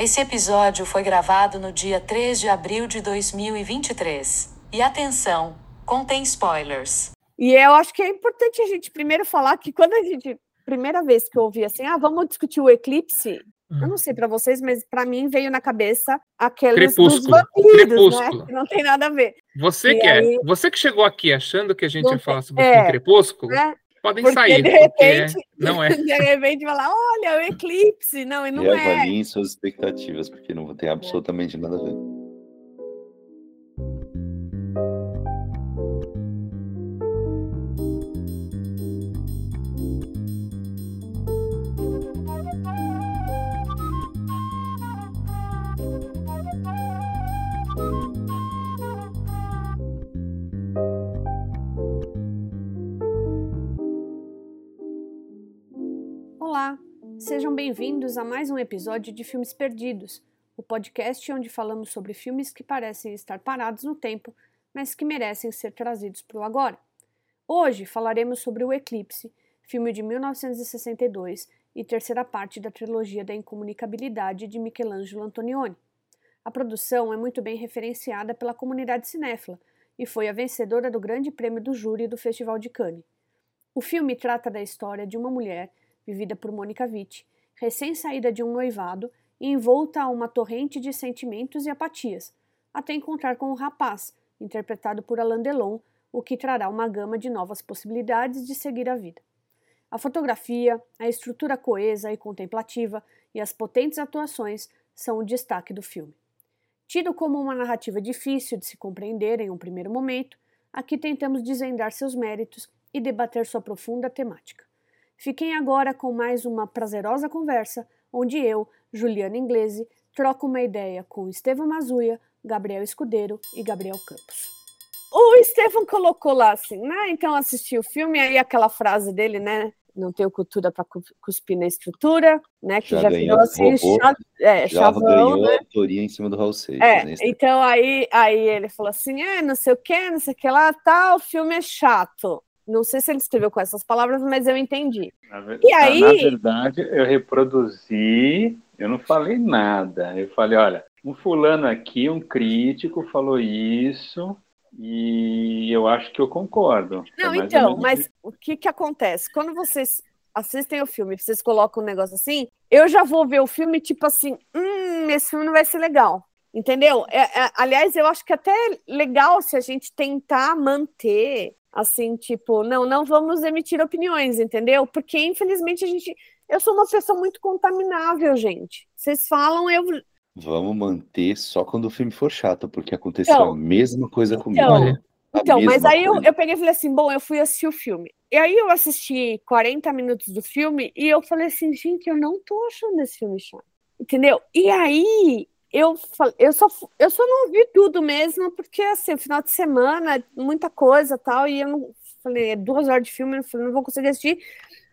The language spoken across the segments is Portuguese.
Esse episódio foi gravado no dia 3 de abril de 2023. E atenção, contém spoilers. E eu acho que é importante a gente primeiro falar que quando a gente. Primeira vez que eu ouvi assim, ah, vamos discutir o eclipse. Eu não sei para vocês, mas para mim veio na cabeça aqueles dos vampiros, né? Crepúsculo. né? Não tem nada a ver. Você e que é, aí... é, você que chegou aqui achando que a gente ia falar sobre é, o Crepúsculo, é, podem porque sair. De repente, não é. De repente falar, olha, o eclipse, não, e não e é. avaliem suas expectativas, porque não tem absolutamente nada a ver. Sejam bem-vindos a mais um episódio de Filmes Perdidos, o podcast onde falamos sobre filmes que parecem estar parados no tempo, mas que merecem ser trazidos para o agora. Hoje falaremos sobre O Eclipse, filme de 1962 e terceira parte da trilogia da incomunicabilidade de Michelangelo Antonioni. A produção é muito bem referenciada pela comunidade cinéfila e foi a vencedora do Grande Prêmio do Júri do Festival de Cannes. O filme trata da história de uma mulher vivida por Mônica Witt, recém-saída de um noivado e envolta a uma torrente de sentimentos e apatias, até encontrar com um rapaz, interpretado por Alain Delon, o que trará uma gama de novas possibilidades de seguir a vida. A fotografia, a estrutura coesa e contemplativa e as potentes atuações são o destaque do filme. Tido como uma narrativa difícil de se compreender em um primeiro momento, aqui tentamos desvendar seus méritos e debater sua profunda temática. Fiquem agora com mais uma prazerosa conversa, onde eu, Juliana Inglese, troco uma ideia com Estevam Mazuia, Gabriel Escudeiro e Gabriel Campos. O Estevam colocou lá assim, né? Então assisti o filme, aí aquela frase dele, né? Não tenho cultura para cuspir na estrutura, né? Que já, já virou assim, chá, é, já chavão, ganhou né? a autoria em cima do Raul Seixas. É, né? Então aí, aí ele falou assim, é, não sei o que, não sei o que lá, tal, o filme é chato. Não sei se ele escreveu com essas palavras, mas eu entendi. Na, e aí... na verdade, eu reproduzi, eu não falei nada. Eu falei, olha, um fulano aqui, um crítico, falou isso, e eu acho que eu concordo. Não, então, mas o que, que acontece? Quando vocês assistem o filme, vocês colocam um negócio assim, eu já vou ver o filme tipo assim, hum, esse filme não vai ser legal. Entendeu? É, é, aliás, eu acho que é até legal se a gente tentar manter assim, tipo, não, não vamos emitir opiniões, entendeu? Porque infelizmente a gente, eu sou uma pessoa muito contaminável, gente. Vocês falam, eu Vamos manter só quando o filme for chato, porque aconteceu então, a mesma coisa comigo. Então, então mas aí eu, eu, peguei e falei assim: bom, eu fui assistir o filme. E aí eu assisti 40 minutos do filme e eu falei assim: gente, eu não tô achando esse filme chato. Entendeu? E aí eu, eu, só, eu só não vi tudo mesmo, porque assim, final de semana, muita coisa tal, e eu não falei, é duas horas de filme, eu falei, não vou conseguir assistir.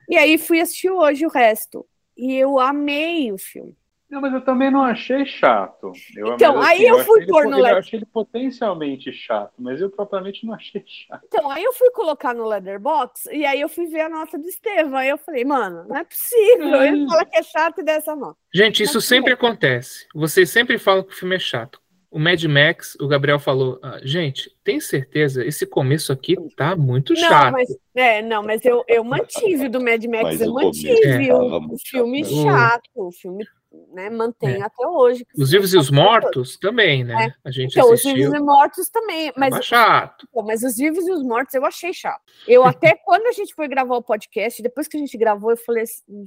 E aí fui assistir hoje o resto. E eu amei o filme. Não, mas eu também não achei chato. Eu, então, aí eu, eu fui pôr no Letterboxd. Eu achei ele potencialmente chato, mas eu propriamente não achei chato. Então, aí eu fui colocar no Letterboxd e aí eu fui ver a nota do Estevam. Aí eu falei, mano, não é possível. Ele fala que é chato e dessa nota. Gente, isso sempre acontece. Vocês sempre falam que o filme é chato. O Mad Max, o Gabriel falou, ah, gente, tem certeza? Esse começo aqui tá muito não, chato. Mas, é, não, mas eu, eu mantive do Mad Max, mas eu mantive é. o, o filme chato, o filme né, mantém é. até hoje. Os vivos e os mortos também, né? É. A gente então, assistiu. os vivos e mortos também, mas é chato. mas os vivos e os mortos eu achei chato. Eu até quando a gente foi gravar o podcast, depois que a gente gravou, eu falei assim,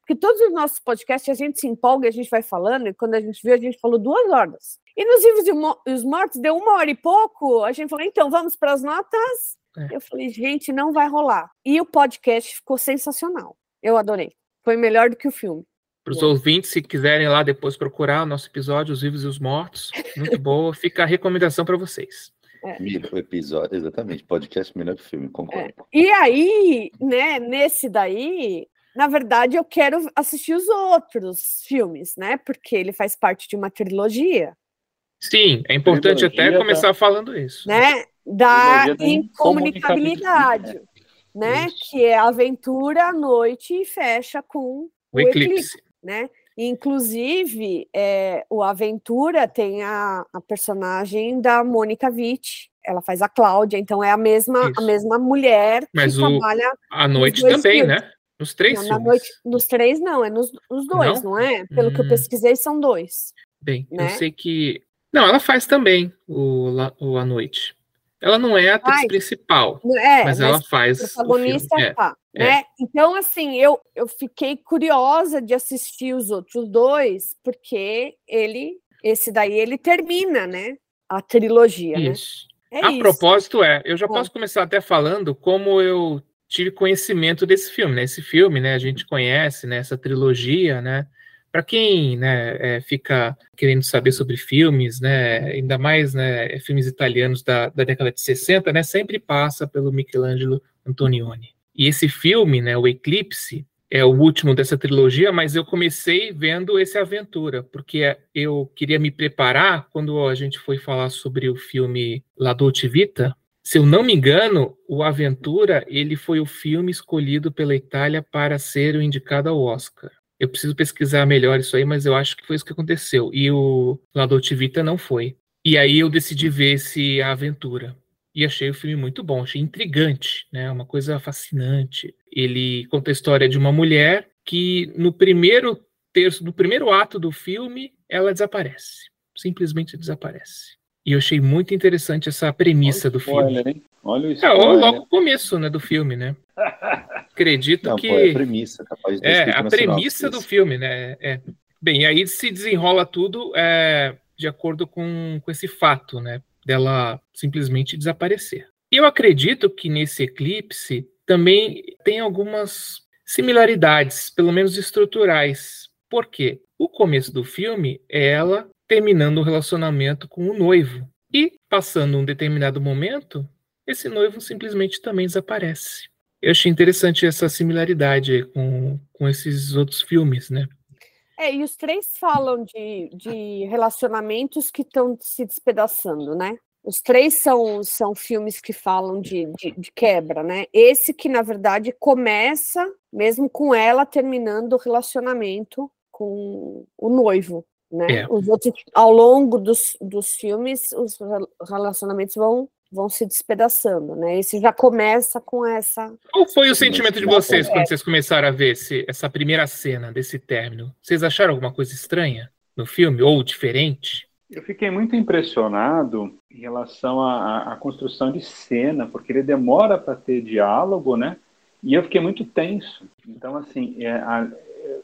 porque todos os nossos podcasts a gente se empolga, a gente vai falando, e quando a gente viu, a gente falou duas horas. E nos vivos e os mortos deu uma hora e pouco, a gente falou, então vamos para as notas. É. Eu falei, gente, não vai rolar. E o podcast ficou sensacional. Eu adorei. Foi melhor do que o filme. Para os ouvintes, se quiserem lá depois procurar o nosso episódio, Os Vivos e os Mortos, muito boa, fica a recomendação para vocês. É. Melhor episódio, exatamente, podcast melhor que filme, concordo. É. E aí, né, nesse daí, na verdade, eu quero assistir os outros filmes, né, porque ele faz parte de uma trilogia. Sim, é importante trilogia até começar da... falando isso. Né, da incomunicabilidade, né, Isso. que é aventura à noite e fecha com o, o eclipse. eclipse né? Inclusive, é, o Aventura tem a, a personagem da Mônica Witt, ela faz a Cláudia, então é a mesma, a mesma mulher Mas que o, trabalha. À noite também, filmes. né? Nos três não, noite, nos três não, é nos, nos dois, não, não é? Pelo hum. que eu hum. pesquisei, são dois. Bem, né? eu sei que. Não, ela faz também o, o À Noite. Ela não é a atriz Ai, principal, é, mas, mas ela faz. O protagonista o tá, é, né? É. Então, assim, eu, eu fiquei curiosa de assistir os outros dois, porque ele, esse daí, ele termina, né? A trilogia, né? isso. né? É a isso. propósito é, eu já posso começar até falando como eu tive conhecimento desse filme, né? Esse filme, né? A gente conhece, né? Essa trilogia, né? Para quem né, é, fica querendo saber sobre filmes, né, ainda mais né, filmes italianos da, da década de 60, né, sempre passa pelo Michelangelo Antonioni. E esse filme, né, o Eclipse, é o último dessa trilogia, mas eu comecei vendo esse Aventura, porque eu queria me preparar quando a gente foi falar sobre o filme La Dolce Vita. Se eu não me engano, o Aventura ele foi o filme escolhido pela Itália para ser o indicado ao Oscar. Eu preciso pesquisar melhor isso aí, mas eu acho que foi isso que aconteceu. E o La Dolce Vita não foi. E aí eu decidi ver esse A Aventura. E achei o filme muito bom, achei intrigante, né? Uma coisa fascinante. Ele conta a história de uma mulher que no primeiro terço, no primeiro ato do filme, ela desaparece. Simplesmente desaparece. E eu achei muito interessante essa premissa do filme. Hein? Olha isso. É, logo o começo né, do filme, né? Acredito Não, que. Pô, é a premissa, capaz de É, a premissa do filme, né? É. Bem, aí se desenrola tudo é, de acordo com, com esse fato, né? Dela simplesmente desaparecer. Eu acredito que nesse eclipse também tem algumas similaridades, pelo menos estruturais. Por quê? O começo do filme é ela terminando o um relacionamento com o noivo. E, passando um determinado momento, esse noivo simplesmente também desaparece. Eu achei interessante essa similaridade com, com esses outros filmes, né? É, e os três falam de, de relacionamentos que estão se despedaçando, né? Os três são, são filmes que falam de, de, de, quebra, né? Esse que, na verdade, começa mesmo com ela terminando o relacionamento com o noivo, né? É. Os outros, ao longo dos, dos filmes, os relacionamentos vão vão se despedaçando, né? Esse já começa com essa. Qual foi o sentimento de vocês quando vocês começaram a ver esse, essa primeira cena desse término? Vocês acharam alguma coisa estranha no filme ou diferente? Eu fiquei muito impressionado em relação à, à construção de cena, porque ele demora para ter diálogo, né? E eu fiquei muito tenso. Então, assim, é, a,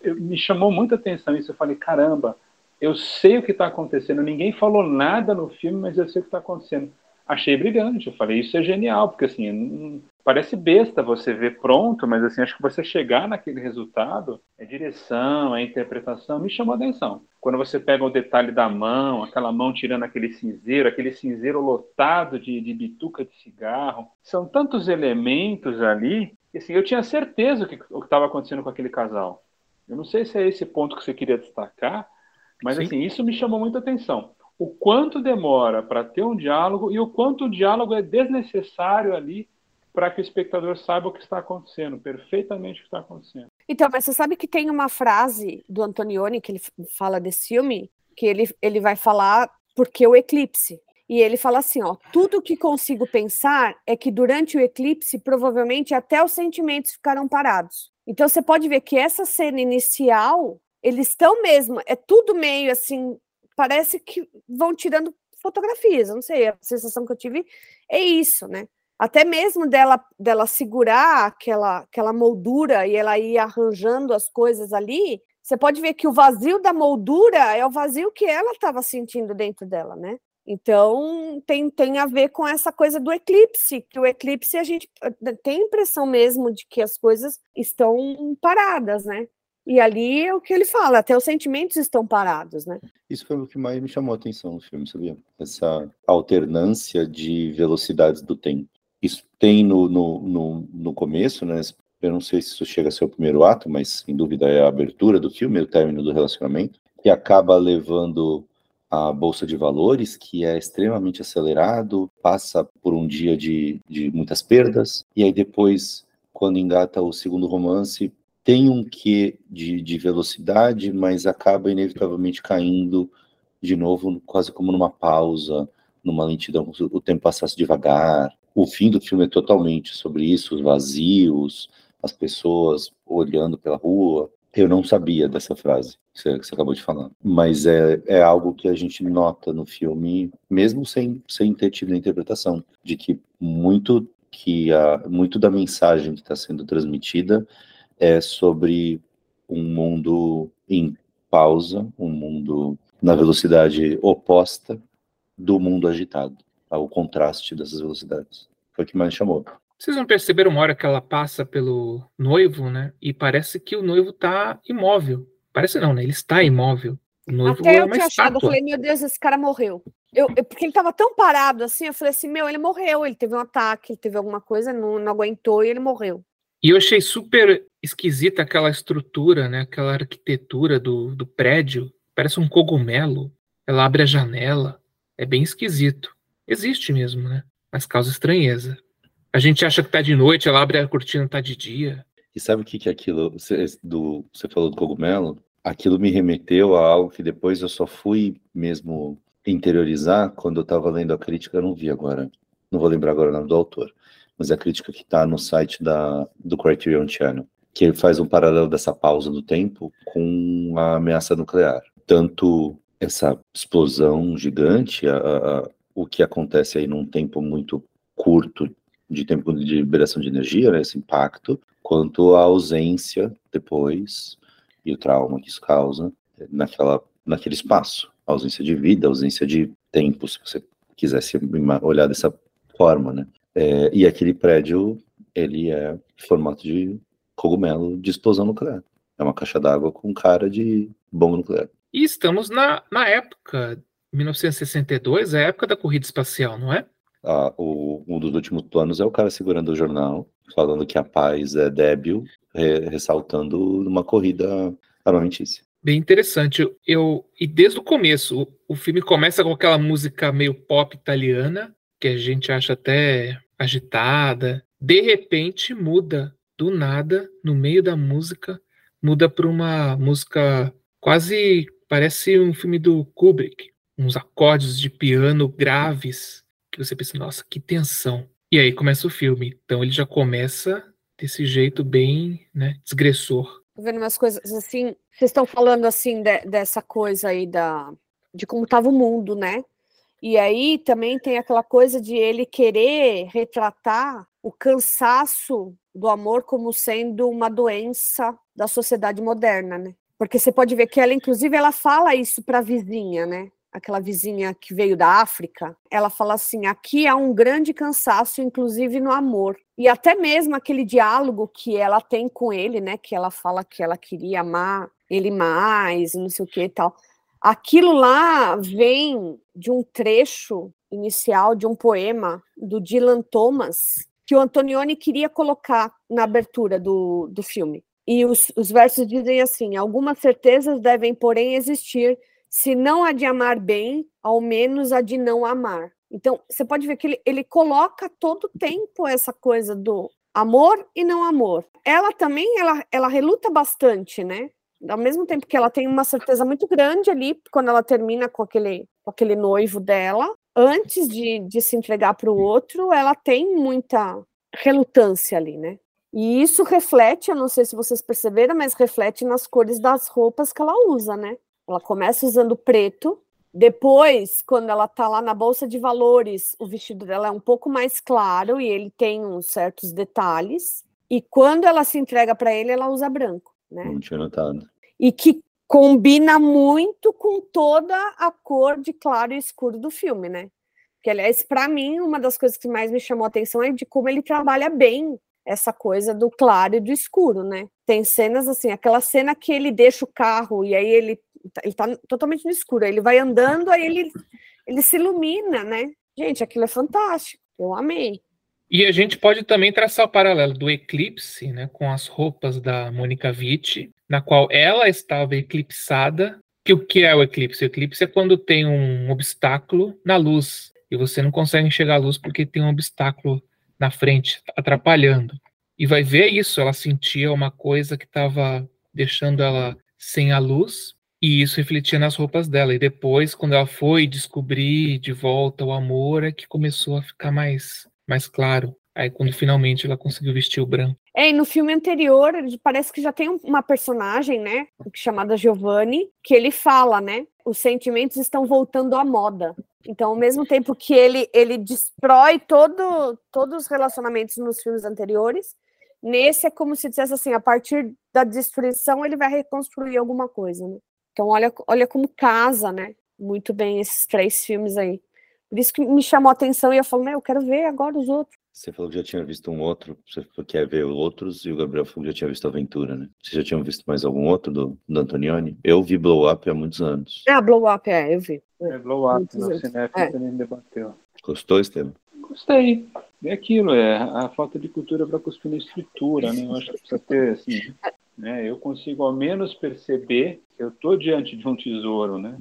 eu, me chamou muita atenção isso. Eu falei, caramba, eu sei o que está acontecendo. Ninguém falou nada no filme, mas eu sei o que está acontecendo achei brilhante. Eu falei, isso é genial, porque assim, parece besta você ver pronto, mas assim, acho que você chegar naquele resultado, a direção, a interpretação, me chamou a atenção. Quando você pega o detalhe da mão, aquela mão tirando aquele cinzeiro, aquele cinzeiro lotado de, de bituca de cigarro, são tantos elementos ali, que assim, eu tinha certeza que, o que estava acontecendo com aquele casal. Eu não sei se é esse ponto que você queria destacar, mas Sim. assim, isso me chamou muita atenção o quanto demora para ter um diálogo e o quanto o diálogo é desnecessário ali para que o espectador saiba o que está acontecendo, perfeitamente o que está acontecendo. Então, mas você sabe que tem uma frase do Antonioni que ele fala desse filme, que ele, ele vai falar porque o eclipse. E ele fala assim, ó, tudo que consigo pensar é que durante o eclipse, provavelmente até os sentimentos ficaram parados. Então você pode ver que essa cena inicial, eles estão mesmo, é tudo meio assim parece que vão tirando fotografias, não sei, a sensação que eu tive é isso, né? Até mesmo dela, dela segurar aquela, aquela moldura e ela ir arranjando as coisas ali, você pode ver que o vazio da moldura é o vazio que ela estava sentindo dentro dela, né? Então tem, tem a ver com essa coisa do eclipse, que o eclipse a gente eh, tem a impressão mesmo de que as coisas estão paradas, né? E ali é o que ele fala, até os sentimentos estão parados, né? Isso foi o que mais me chamou a atenção no filme, sabia? Essa alternância de velocidades do tempo. Isso tem no, no, no, no começo, né? Eu não sei se isso chega a ser o primeiro ato, mas sem dúvida é a abertura do filme, o término do relacionamento, que acaba levando a bolsa de valores, que é extremamente acelerado, passa por um dia de, de muitas perdas, e aí depois, quando engata o segundo romance, tem um quê de, de velocidade, mas acaba inevitavelmente caindo de novo, quase como numa pausa, numa lentidão, o tempo passasse devagar. O fim do filme é totalmente sobre isso, os vazios, as pessoas olhando pela rua. Eu não sabia dessa frase que você, acabou de falar, mas é, é algo que a gente nota no filme, mesmo sem, sem ter tido a interpretação, de que muito que a, muito da mensagem que está sendo transmitida é sobre um mundo em pausa, um mundo na velocidade oposta do mundo agitado, ao contraste dessas velocidades. Foi o que mais chamou. Vocês não perceberam uma hora que ela passa pelo noivo, né? E parece que o noivo tá imóvel. Parece não, né? Ele está imóvel. O noivo Até é eu tinha achado, eu falei, meu Deus, esse cara morreu. Eu, eu- porque ele tava tão parado assim, eu falei assim, meu, ele morreu, ele teve um ataque, ele teve alguma coisa, não, não aguentou e ele morreu. E eu achei super esquisita aquela estrutura, né? Aquela arquitetura do, do prédio. Parece um cogumelo. Ela abre a janela. É bem esquisito. Existe mesmo, né? Mas causa estranheza. A gente acha que tá de noite, ela abre a cortina, tá de dia. E sabe o que que é aquilo, você, do, você falou do cogumelo? Aquilo me remeteu a algo que depois eu só fui mesmo interiorizar quando eu estava lendo a crítica, eu não vi agora, não vou lembrar agora o nome do autor, mas é a crítica que está no site da, do Criterion Channel, que ele faz um paralelo dessa pausa do tempo com a ameaça nuclear. Tanto essa explosão gigante, a- a- o que acontece aí num tempo muito curto de tempo de liberação de energia, né, esse impacto, quanto a ausência depois e o trauma que isso causa naquela, naquele espaço. A ausência de vida, ausência de tempo, se você quisesse olhar dessa forma, né? É, e aquele prédio, ele é formato de cogumelo de explosão nuclear. É uma caixa d'água com cara de bomba nuclear. E estamos na, na época, 1962, é a época da corrida espacial, não é? Ah, o, um dos últimos planos é o cara segurando o jornal, falando que a paz é débil, re- ressaltando uma corrida armamentícia. Bem interessante. Eu, eu- e desde o começo, o, o filme começa com aquela música meio pop italiana, que a gente acha até agitada. De repente muda, do nada, no meio da música, muda para uma música quase parece um filme do Kubrick, uns acordes de piano graves que você pensa, nossa, que tensão. E aí começa o filme. Então ele já começa desse jeito bem, né, desgressor. Tô vendo umas coisas assim, vocês estão falando assim de- dessa coisa aí da de como estava o mundo, né? E aí também tem aquela coisa de ele querer retratar o cansaço do amor como sendo uma doença da sociedade moderna, né? Porque você pode ver que ela, inclusive, ela fala isso para a vizinha, né? Aquela vizinha que veio da África, ela fala assim: aqui há um grande cansaço, inclusive no amor. E até mesmo aquele diálogo que ela tem com ele, né? Que ela fala que ela queria amar ele mais, não sei o que e tal. Aquilo lá vem de um trecho inicial de um poema do Dylan Thomas que o Antonioni queria colocar na abertura do, do filme. E os, os versos dizem assim: algumas certezas devem, porém, existir, se não a de amar bem, ao menos a de não amar. Então, você pode ver que ele, ele coloca todo o tempo essa coisa do amor e não amor. Ela também, ela, ela reluta bastante, né? Ao mesmo tempo que ela tem uma certeza muito grande ali, quando ela termina com aquele, com aquele noivo dela, antes de, de se entregar para o outro, ela tem muita relutância ali, né? E isso reflete, eu não sei se vocês perceberam, mas reflete nas cores das roupas que ela usa, né? Ela começa usando preto, depois, quando ela tá lá na bolsa de valores, o vestido dela é um pouco mais claro e ele tem uns certos detalhes. E quando ela se entrega para ele, ela usa branco, né? Não tinha notado. E que combina muito com toda a cor de claro e escuro do filme, né? Que, aliás, para mim, uma das coisas que mais me chamou a atenção é de como ele trabalha bem essa coisa do claro e do escuro, né? Tem cenas assim, aquela cena que ele deixa o carro e aí ele, tá- ele tá totalmente no escuro, aí ele vai andando, aí ele, ele se ilumina, né? Gente, aquilo é fantástico, eu amei. E a gente pode também traçar o paralelo do eclipse, né, com as roupas da Mônica Witt, na qual ela estava eclipsada. Que o que é o eclipse? O eclipse é quando tem um obstáculo na luz e você não consegue enxergar a luz porque tem um obstáculo na frente atrapalhando. e vai ver isso. Ela sentia uma coisa que estava deixando ela sem a luz, e isso refletia nas roupas dela. E depois, quando ela foi descobrir de volta o amor, é que começou a ficar mais, mais claro. Aí, quando finalmente ela conseguiu vestir o branco. É, e no filme anterior, parece que já tem uma personagem, né, chamada Giovanni, que ele fala, né, os sentimentos estão voltando à moda. Então, ao mesmo tempo que ele, ele destrói todo, todos os relacionamentos nos filmes anteriores, nesse é como se dissesse assim, a partir da destruição ele vai reconstruir alguma coisa, né? Então, olha, olha como casa, né, muito bem esses três filmes aí. Por isso que me chamou a atenção e eu falo, eu quero ver agora os outros. Você falou que já tinha visto um outro, você quer ver outros, e o Gabriel falou que já tinha visto Aventura, né? Vocês já tinham visto mais algum outro do, do Antonioni? Eu vi Blow Up há muitos anos. Ah, Blow Up, é, eu vi. É, Blow Up, no cinema é. também debateu. Gostou, Estevam? Gostei. É aquilo, é a falta de cultura para cuspir na estrutura, né? Eu acho que precisa ter, assim, né? Eu consigo ao menos perceber que eu estou diante de um tesouro, né?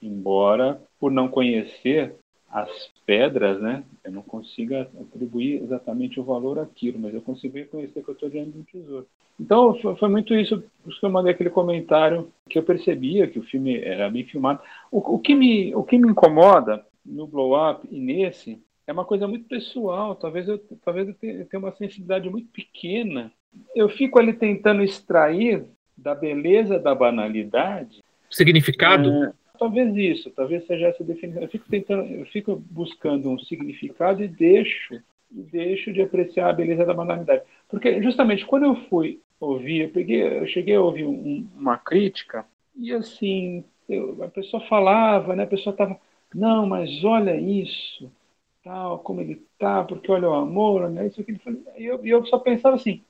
Embora, por não conhecer, as pedras, né? Eu não consigo atribuir exatamente o valor àquilo, mas eu consigo reconhecer que eu estou diante de um tesouro. Então, foi muito isso que eu mandei aquele comentário, que eu percebia que o filme era bem filmado. O, o, que, me, o que me incomoda no Blow Up e nesse é uma coisa muito pessoal. Talvez eu, talvez eu tenha uma sensibilidade muito pequena. Eu fico ali tentando extrair da beleza da banalidade. Significado? É, Talvez isso, talvez seja essa definição. Eu fico tentando, eu fico buscando um significado e deixo, e deixo de apreciar a beleza da banalidade. Porque justamente quando eu fui ouvir, eu peguei, eu cheguei a ouvir um, uma crítica e assim, eu, a pessoa falava, né? A pessoa estava, não, mas olha isso, tal, como ele tá, porque olha o amor, né? Isso que ele falou. E eu, eu só pensava assim,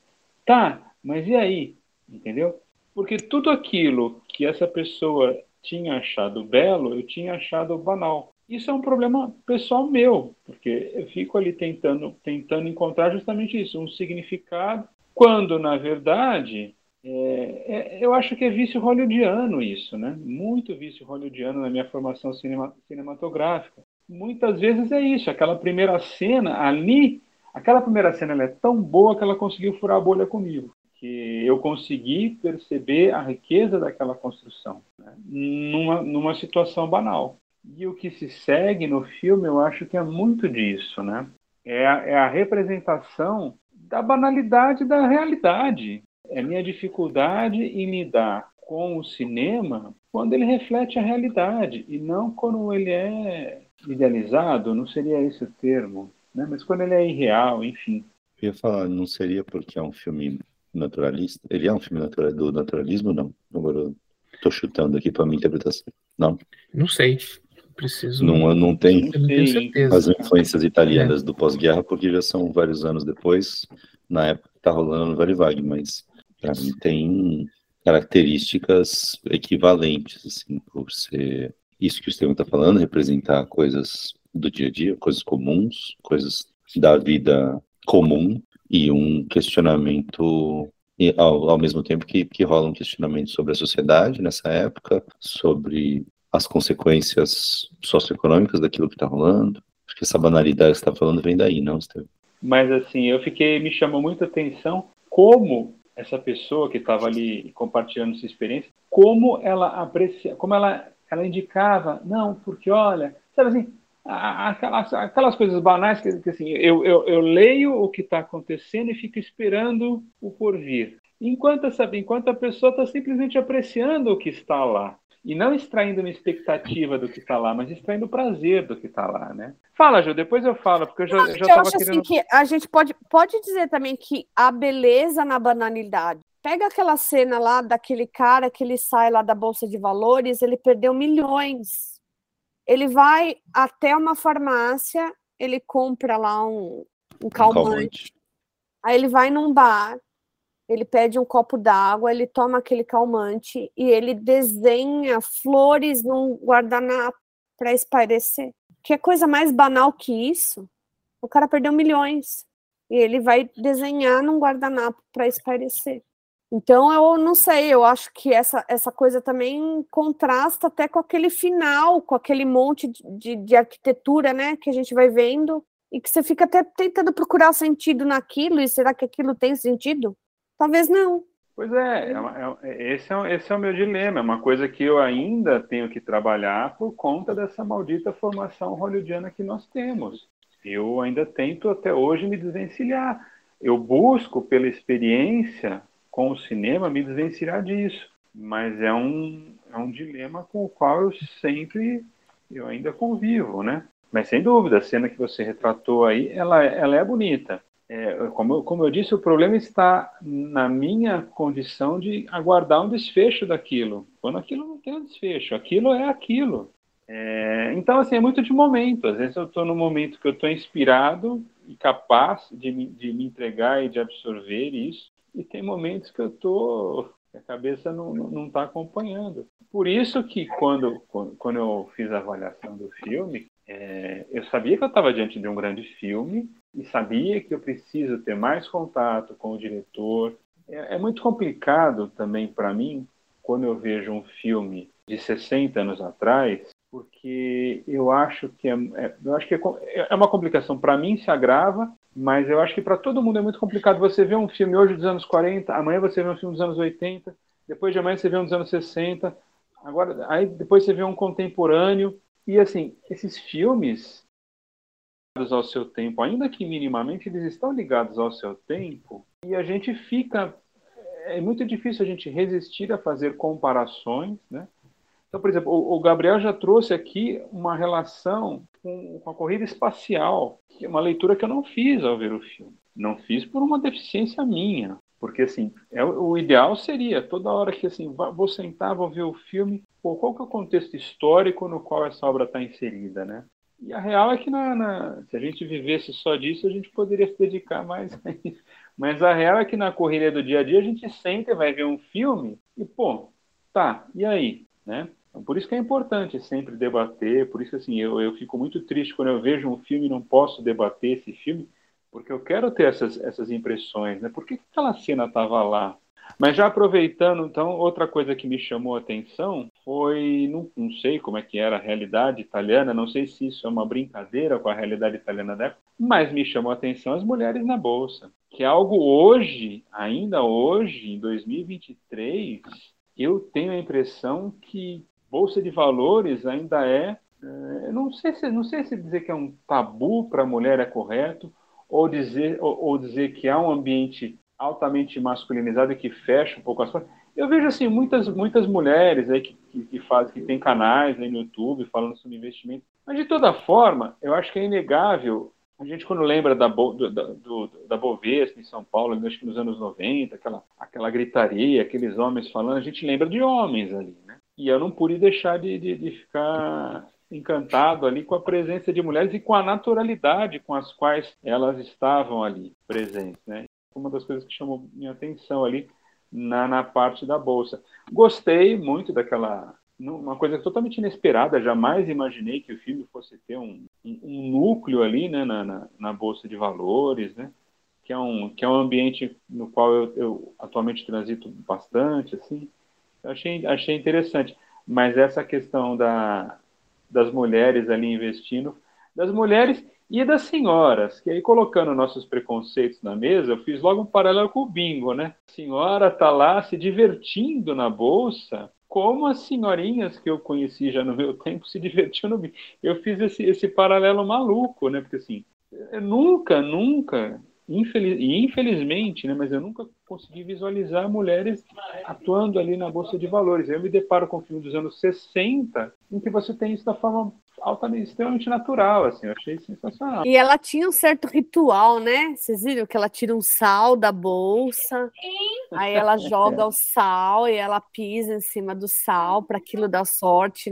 tá, mas e aí, entendeu? Porque tudo aquilo que essa pessoa tinha achado belo, eu tinha achado banal. Isso é um problema pessoal meu, porque eu fico ali tentando, tentando encontrar justamente isso, um significado, quando na verdade é, é, eu acho que é vício hollywoodiano isso, né? Muito vício hollywoodiano na minha formação cinema, cinematográfica. Muitas vezes é isso, aquela primeira cena ali, aquela primeira cena é tão boa que ela conseguiu furar a bolha comigo que eu consegui perceber a riqueza daquela construção né? numa, numa situação banal. E o que se segue no filme, eu acho que é muito disso, né? É a, é a representação da banalidade da realidade. É minha dificuldade em lidar com o cinema quando ele reflete a realidade e não quando ele é idealizado, não seria esse o termo, né? mas quando ele é irreal, enfim. Eu ia falar, não seria porque é um filme naturalista? Ele é um filme natural, do naturalismo não? Agora estou chutando aqui para minha interpretação. Não? Não sei. Preciso. Não, não tem não tenho certeza. as influências italianas é. do pós-guerra, porque já são vários anos depois, na época que está rolando no Vale Vague, mas para mim tem características equivalentes, assim, por ser isso que o Estevam está falando, representar coisas do dia a dia, coisas comuns, coisas da vida comum, e um questionamento e ao, ao mesmo tempo que, que rola um questionamento sobre a sociedade nessa época, sobre as consequências socioeconômicas daquilo que está rolando. Acho que essa banalidade que você está falando vem daí, não, Estevam? Mas assim, eu fiquei, me chamou muita atenção como essa pessoa que estava ali compartilhando sua experiência, como ela aprecia, como ela, ela indicava, não, porque olha, sabe assim, aquelas, aquelas coisas banais que, que assim, eu, eu, eu, leio o que está acontecendo e fico esperando o porvir. Enquanto, sabe, enquanto a pessoa está simplesmente apreciando o que está lá. E não extraindo uma expectativa do que está lá, mas extraindo o prazer do que está lá, né? Fala, Ju, depois eu falo, porque eu já, já acho assim, querendo... Assim que a gente pode, pode dizer também que a beleza na banalidade. Pega aquela cena lá daquele cara que ele sai lá da Bolsa de Valores, ele perdeu milhões ele vai até uma farmácia, ele compra lá um, um calmante. Um calmante. Aí ele vai num bar, ele pede um copo d'água, ele toma aquele calmante e ele desenha flores num guardanapo para espairecer. Que é coisa mais banal que isso? O cara perdeu milhões e ele vai desenhar num guardanapo para espairecer. Então, eu não sei, eu acho que essa, essa coisa também contrasta até com aquele final, com aquele monte de, de, de arquitetura, né, que a gente vai vendo, e que você fica até tentando procurar sentido naquilo, e será que aquilo tem sentido? Talvez não. Pois é, é, uma, é esse, é, esse é o meu dilema, é uma coisa que eu ainda tenho que trabalhar por conta dessa maldita formação hollywoodiana que nós temos. Eu ainda tento até hoje me desvencilhar. Eu busco, pela experiência com o cinema, me desvencilhar disso. Mas é um, é um dilema com o qual eu sempre, eu ainda convivo, né? Mas sem dúvida, a cena que você retratou aí, ela, ela é bonita. É, como, como eu disse, o problema está na minha condição de aguardar um desfecho daquilo. Quando aquilo não tem um desfecho, aquilo é aquilo. É, então, assim, é muito de momento. Às vezes eu estou no momento que eu estou inspirado e capaz de de me entregar e de absorver isso. E tem momentos que eu estou a cabeça não está acompanhando. Por isso que quando, quando eu fiz a avaliação do filme, é, eu sabia que eu estava diante de um grande filme e sabia que eu preciso ter mais contato com o diretor. É, é muito complicado também para mim quando eu vejo um filme de 60 anos atrás, porque eu acho que é, é eu acho que é, é uma complicação para mim se agrava, mas eu acho que para todo mundo é muito complicado. Você vê um filme hoje dos anos 40, amanhã você vê um filme dos anos 80, depois de amanhã você vê um dos anos 60, agora aí depois você vê um contemporâneo e assim esses filmes ao seu tempo, ainda que minimamente, eles estão ligados ao seu tempo, e a gente fica. É muito difícil a gente resistir a fazer comparações, né? Então, por exemplo, o, Gabriel já trouxe aqui uma relação com, com, a corrida espacial, que é uma leitura que eu não fiz ao ver o filme. Não fiz por uma deficiência minha, porque assim, é, o ideal seria toda hora que assim, vou sentar, vou ver o filme, pô, qual que é o contexto histórico no qual essa obra está inserida, né? E a real é que na, na, se a gente vivesse só disso, a gente poderia se dedicar mais a isso. Mas a real é que na correria do dia a dia a gente senta e vai ver um filme e, pô, tá, e aí? Né? Então, por isso que é importante sempre debater, por isso assim, eu, eu fico muito triste quando eu vejo um filme e não posso debater esse filme, porque eu quero ter essas, essas impressões, né? Por que aquela cena estava lá? Mas já aproveitando, então, outra coisa que me chamou a atenção foi, não, não, sei como é que era a realidade italiana, não sei se isso é uma brincadeira com a realidade italiana da época, mas me chamou a atenção as mulheres na bolsa, que é algo hoje, ainda hoje, em 2023, eu tenho a impressão que bolsa de valores ainda é, é não sei se não sei se dizer que é um tabu para a mulher é correto ou dizer ou, ou dizer que há um ambiente altamente masculinizado que fecha um pouco as portas. Eu vejo assim muitas muitas mulheres aí que, que, que que tem canais aí no YouTube falando sobre investimento. Mas de toda forma, eu acho que é inegável. A gente quando lembra da, Bo, do, do, da Bovespa em São Paulo, acho que nos anos 90, aquela aquela gritaria, aqueles homens falando, a gente lembra de homens ali? E eu não pude deixar de, de, de ficar encantado ali com a presença de mulheres e com a naturalidade com as quais elas estavam ali presentes, né? uma das coisas que chamou minha atenção ali na, na parte da bolsa. Gostei muito daquela uma coisa totalmente inesperada, jamais imaginei que o filme fosse ter um, um, um núcleo ali, né, na, na, na, bolsa de valores, né, que é um que é um ambiente no qual eu, eu atualmente transito bastante, assim, eu achei achei interessante, mas essa questão da das mulheres ali investindo, das mulheres e das senhoras, que aí colocando nossos preconceitos na mesa, eu fiz logo um paralelo com o bingo, né? A senhora tá lá se divertindo na bolsa, como as senhorinhas que eu conheci já no meu tempo se divertiam no bingo. Eu fiz esse, esse paralelo maluco, né? Porque assim, nunca, nunca, infeliz, e infelizmente, né? Mas eu nunca consegui visualizar mulheres atuando ali na bolsa de valores. Eu me deparo com o filme dos anos 60, em que você tem isso da forma altamente, extremamente natural, assim, eu achei sensacional. E ela tinha um certo ritual, né? Vocês viram que ela tira um sal da bolsa, aí ela joga o sal e ela pisa em cima do sal para aquilo dar sorte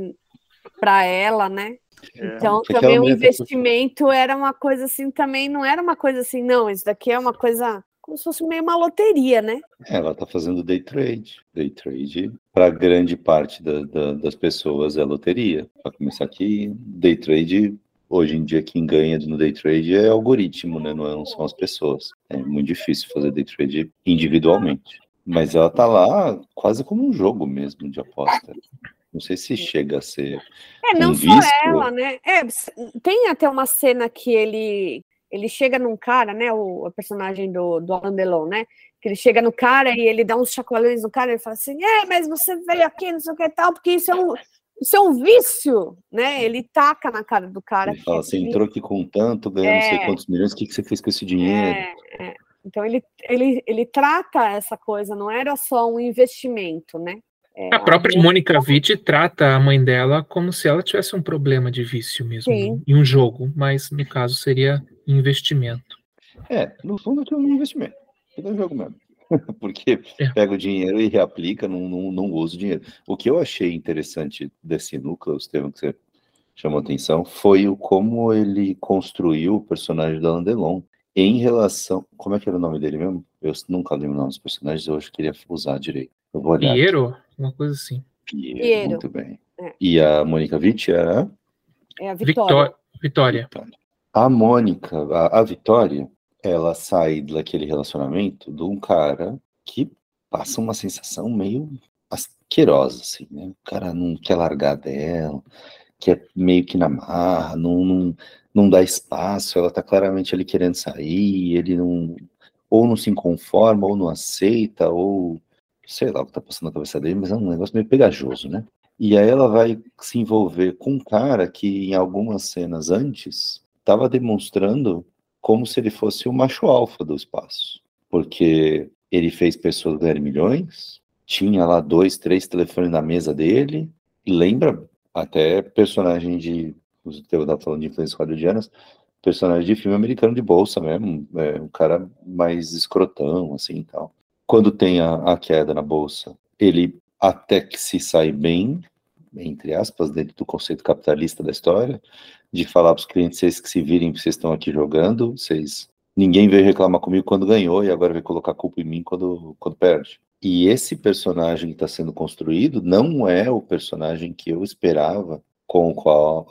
para ela, né? É. Então, também o investimento era uma coisa assim, também não era uma coisa assim, não, isso daqui é uma coisa como se fosse meio uma loteria, né? É, ela está fazendo day trade. Day trade, para grande parte da, da, das pessoas, é loteria. Para começar aqui, day trade, hoje em dia, quem ganha no day trade é algoritmo, né? Não são as pessoas. É muito difícil fazer day trade individualmente. Mas ela tá lá quase como um jogo mesmo de aposta. Não sei se chega a ser. É, não um só ela, né? É, tem até uma cena que ele ele chega num cara, né, o, o personagem do, do Alan Delon, né, que ele chega no cara e ele dá uns chacoalhões no cara e ele fala assim, é, mas você veio aqui, não sei o que tal, porque isso é um, isso é um vício, né? Ele taca na cara do cara. Ele fala, você entrou aqui com tanto, ganhou é, não sei quantos milhões, o que, que você fez com esse dinheiro? É, é. Então ele, ele, ele trata essa coisa, não era só um investimento, né? É, a própria a Mônica Witt trata a mãe dela como se ela tivesse um problema de vício mesmo Sim. em um jogo, mas no caso seria investimento. É, no fundo é um investimento. É um jogo mesmo. Porque é. pega o dinheiro e reaplica, não, não, não usa o dinheiro. O que eu achei interessante desse núcleo, Estevam, que você chamou atenção, foi o como ele construiu o personagem da Landelon em relação. Como é que era o nome dele mesmo? Eu nunca lembro o nome dos personagens, eu acho que queria usar direito. Eu vou olhar. Piero? Uma coisa assim. Piero, Piero. muito bem. É. E a Mônica Witt era? É a Vitória. Vitória. Vitória. A Mônica, a, a Vitória, ela sai daquele relacionamento de um cara que passa uma sensação meio asquerosa, assim, né? O cara não quer largar dela, quer meio que na marra, não, não, não dá espaço, ela tá claramente ali querendo sair, ele não, ou não se conforma, ou não aceita, ou sei lá o que tá passando na cabeça dele, mas é um negócio meio pegajoso, né? E aí ela vai se envolver com um cara que em algumas cenas antes estava demonstrando como se ele fosse o macho alfa do espaço, porque ele fez pessoas ganhar milhões, tinha lá dois, três telefones na mesa dele, lembra até personagem de, o estava falando de influências hollywoodianas, personagem de filme americano de bolsa mesmo, é, um cara mais escrotão, assim e tal. Quando tem a, a queda na bolsa, ele até que se sai bem, entre aspas, dentro do conceito capitalista da história, de falar para os clientes, vocês que se virem, vocês estão aqui jogando, vocês ninguém veio reclamar comigo quando ganhou e agora vai colocar culpa em mim quando, quando perde. E esse personagem que está sendo construído não é o personagem que eu esperava com o qual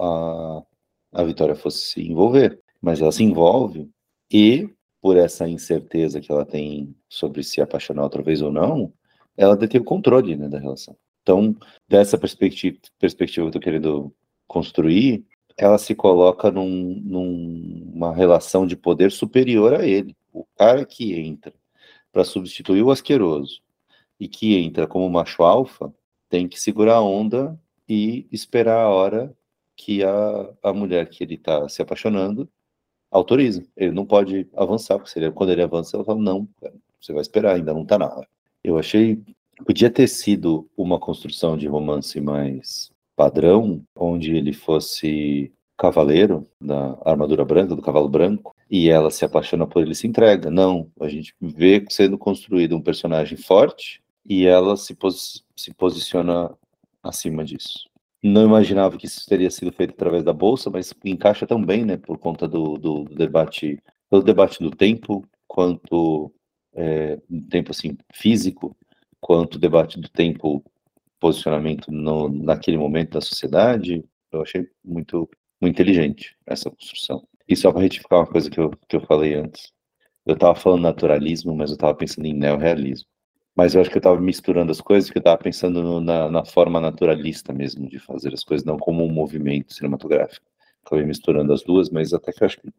a, a Vitória fosse se envolver. Mas ela se envolve e, por essa incerteza que ela tem sobre se apaixonar outra vez ou não, ela detém o controle né, da relação. Então, dessa perspectiva, perspectiva que eu estou querendo construir, ela se coloca num, numa relação de poder superior a ele. O cara que entra para substituir o asqueroso e que entra como macho alfa tem que segurar a onda e esperar a hora que a, a mulher que ele está se apaixonando autoriza. Ele não pode avançar, porque ele, quando ele avança, ela fala: não, você vai esperar, ainda não está na hora. Eu achei. Podia ter sido uma construção de romance mais padrão, onde ele fosse cavaleiro da armadura branca, do cavalo branco, e ela se apaixona por ele e se entrega. Não, a gente vê sendo construído um personagem forte e ela se, pos se posiciona acima disso. Não imaginava que isso teria sido feito através da bolsa, mas encaixa também, né, por conta do, do, do debate, do debate do tempo, quanto é, tempo assim físico, quanto debate do tempo posicionamento no, naquele momento da sociedade. Eu achei muito, muito inteligente essa construção. E só para retificar uma coisa que eu, que eu falei antes. Eu estava falando naturalismo, mas eu estava pensando em neorrealismo. Mas eu acho que eu estava misturando as coisas, que eu estava pensando no, na, na, forma naturalista mesmo de fazer as coisas, não como um movimento cinematográfico. Acabei misturando as duas, mas até que eu acho que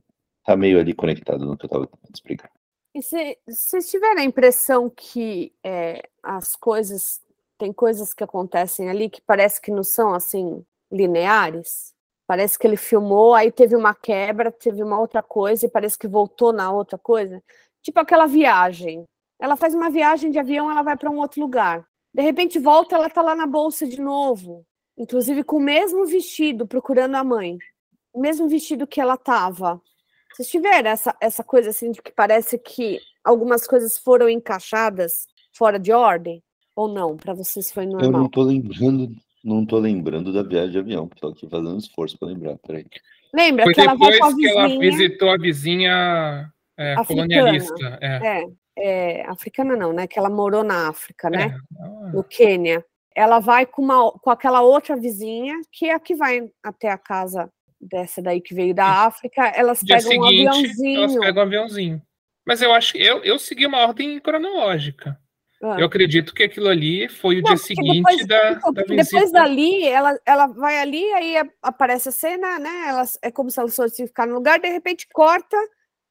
está meio ali conectado no que eu estava tentando explicar. E se vocês tiverem a impressão que é, as coisas tem coisas que acontecem ali que parece que não são assim lineares. Parece que ele filmou, aí teve uma quebra, teve uma outra coisa e parece que voltou na outra coisa. Tipo aquela viagem. Ela faz uma viagem de avião, ela vai para um outro lugar. De repente volta, ela tá lá na bolsa de novo, inclusive com o mesmo vestido, procurando a mãe. O mesmo vestido que ela tava. Vocês tiveram essa, essa coisa assim de que parece que algumas coisas foram encaixadas fora de ordem? Ou não? Para vocês foi normal? Eu não tô lembrando, não tô lembrando da viagem de avião, tô aqui fazendo um esforço para lembrar, peraí. Lembra foi que ela vai com a vizinha... que ela visitou a vizinha é, colonialista. É. é. É, africana não, né? Que ela morou na África, né? É. No Quênia. Ela vai com, uma, com aquela outra vizinha, que é a que vai até a casa dessa daí que veio da África. Elas Dia pegam seguinte, um aviãozinho. Elas pegam um aviãozinho. Mas eu acho que eu, eu segui uma ordem cronológica. Ah. Eu acredito que aquilo ali foi o não, dia seguinte depois, da, então, da visita. Depois dali, ela, ela vai ali, aí aparece a cena, né? Ela, é como se ela fosse ficar no lugar, de repente corta,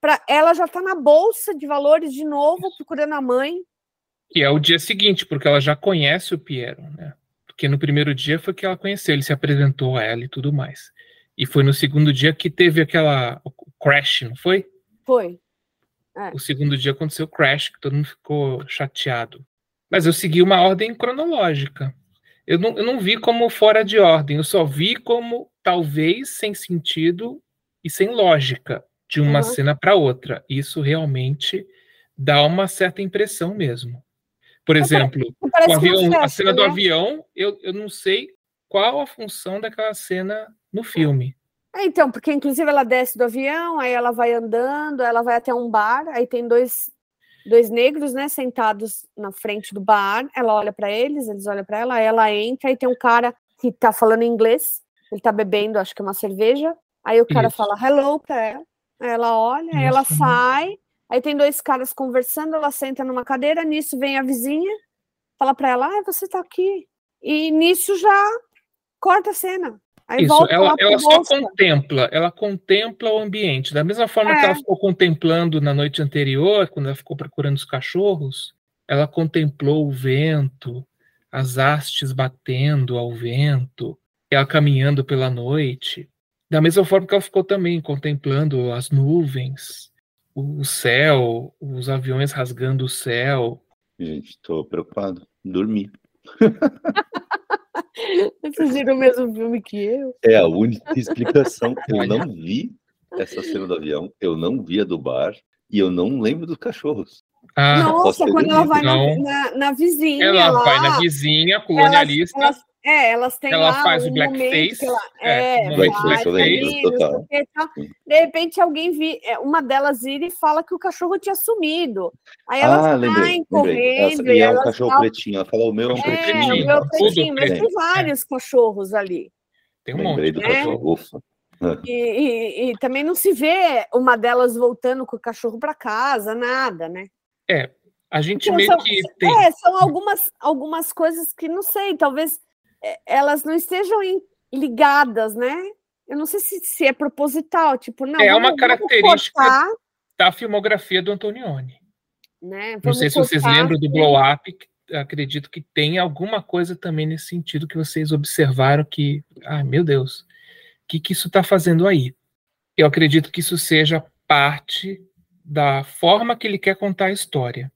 Pra, ela já tá na bolsa de valores de novo, procurando a mãe. Que é o dia seguinte, porque ela já conhece o Piero, né? Porque no primeiro dia foi que ela conheceu, ele se apresentou a ela e tudo mais. E foi no segundo dia que teve aquela crash, não foi? Foi. O segundo dia aconteceu o crash, que todo mundo ficou chateado. Mas eu segui uma ordem cronológica. Eu não, eu não vi como fora de ordem, eu só vi como talvez sem sentido e sem lógica de uma Uhum. cena para outra. Isso realmente dá uma certa impressão mesmo. Por exemplo, Parece o que não avião, a cena do né? avião, eu, eu não sei qual a função daquela cena no filme. É, então, porque inclusive ela desce do avião, aí ela vai andando, ela vai até um bar, aí tem dois, dois negros, né, sentados na frente do bar, ela olha para eles, eles olham para ela, aí ela entra e tem um cara que tá falando inglês, ele tá bebendo, acho que é uma cerveja, aí o cara Isso. fala hello pra ela, ela olha, aí ela Nossa, sai, aí tem dois caras conversando, ela senta numa cadeira, nisso vem a vizinha, fala pra ela, ah, você tá aqui, e nisso já corta a cena. Aí Isso, volta ela, ela só bolsa. contempla, ela contempla o ambiente. Da mesma forma que É. ela ficou contemplando na noite anterior, quando ela ficou procurando os cachorros, ela contemplou o vento, as hastes batendo ao vento, ela caminhando pela noite. Da mesma forma que ela ficou também contemplando as nuvens, o céu, os aviões rasgando o céu. Gente, tô preocupado. Dormi. Vocês viram o mesmo filme que eu? É a única explicação. Eu Olha. não vi essa cena do avião, eu não vi a do bar e eu não lembro dos cachorros. Ah, Nossa, quando ela vai na, Não. na, na vizinha ela lá, vai na vizinha colonialista. elas, elas, é, elas têm Ela lá faz o um blackface, momento que ela, é, é, o blackface, faz eu lembro, ali, não sei total. o tal. De repente alguém vi, é, uma delas vira e fala que o cachorro tinha sumido. Aí elas ah, saem lembrei, lembrei. correndo Ela- e e é um cachorro falam, pretinho. Ela fala, o meu é um é, pretinho. o meu Tudo pretinho, mas preto. tem vários cachorros ali. Tem um Lembrei monte. do né? cachorro. Ufa. E, e- e também não se vê uma delas voltando com o cachorro para casa, nada, né? A gente Então, meio são- que tem. É, são algumas, algumas coisas que não sei, talvez é, elas não estejam em- ligadas, né? Eu não sei se, se é proposital, tipo, não. É uma característica cortar, da filmografia do Antonioni. né? Não sei se vocês lembram do. Blow Up, que acredito que tem alguma coisa também nesse sentido que vocês observaram que, ai meu Deus, o que, que isso está fazendo aí? Eu acredito que isso seja parte da forma que ele quer contar a história,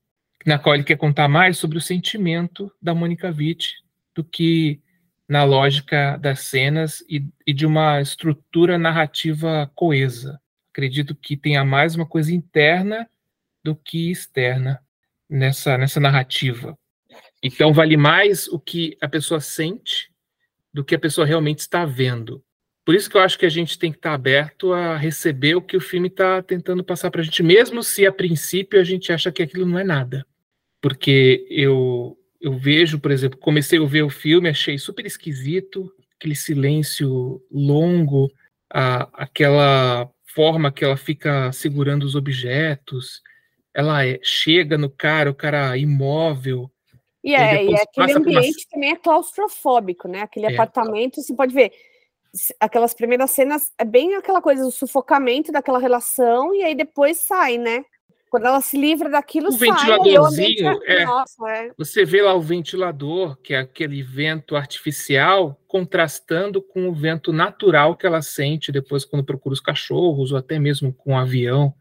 na qual ele quer contar mais sobre o sentimento da Mônica Witt do que na lógica das cenas e, e de uma estrutura narrativa coesa. Acredito que tenha mais uma coisa interna do que externa nessa, nessa narrativa. Então, vale mais o que a pessoa sente do que a pessoa realmente está vendo. Por isso que eu acho que a gente tem que estar aberto a receber o que o filme está tentando passar para a gente, mesmo se a princípio a gente acha que aquilo não é nada. Porque eu, eu vejo, por exemplo, comecei a ver o filme, achei super esquisito, aquele silêncio longo, a, aquela forma que ela fica segurando os objetos, ela é- chega no cara, o cara imóvel. E, é, e depois aquele por uma- ambiente também é claustrofóbico, né? Aquele É. apartamento, você pode ver, aquelas primeiras cenas é bem aquela coisa, o sufocamento daquela relação, e aí depois sai, né? Quando ela se livra daquilo, O sai. ventiladorzinho, ambiente é. Nossa, é. Você vê lá o ventilador, que é aquele vento artificial, contrastando com o vento natural que ela sente depois quando procura os cachorros, ou até mesmo com o avião.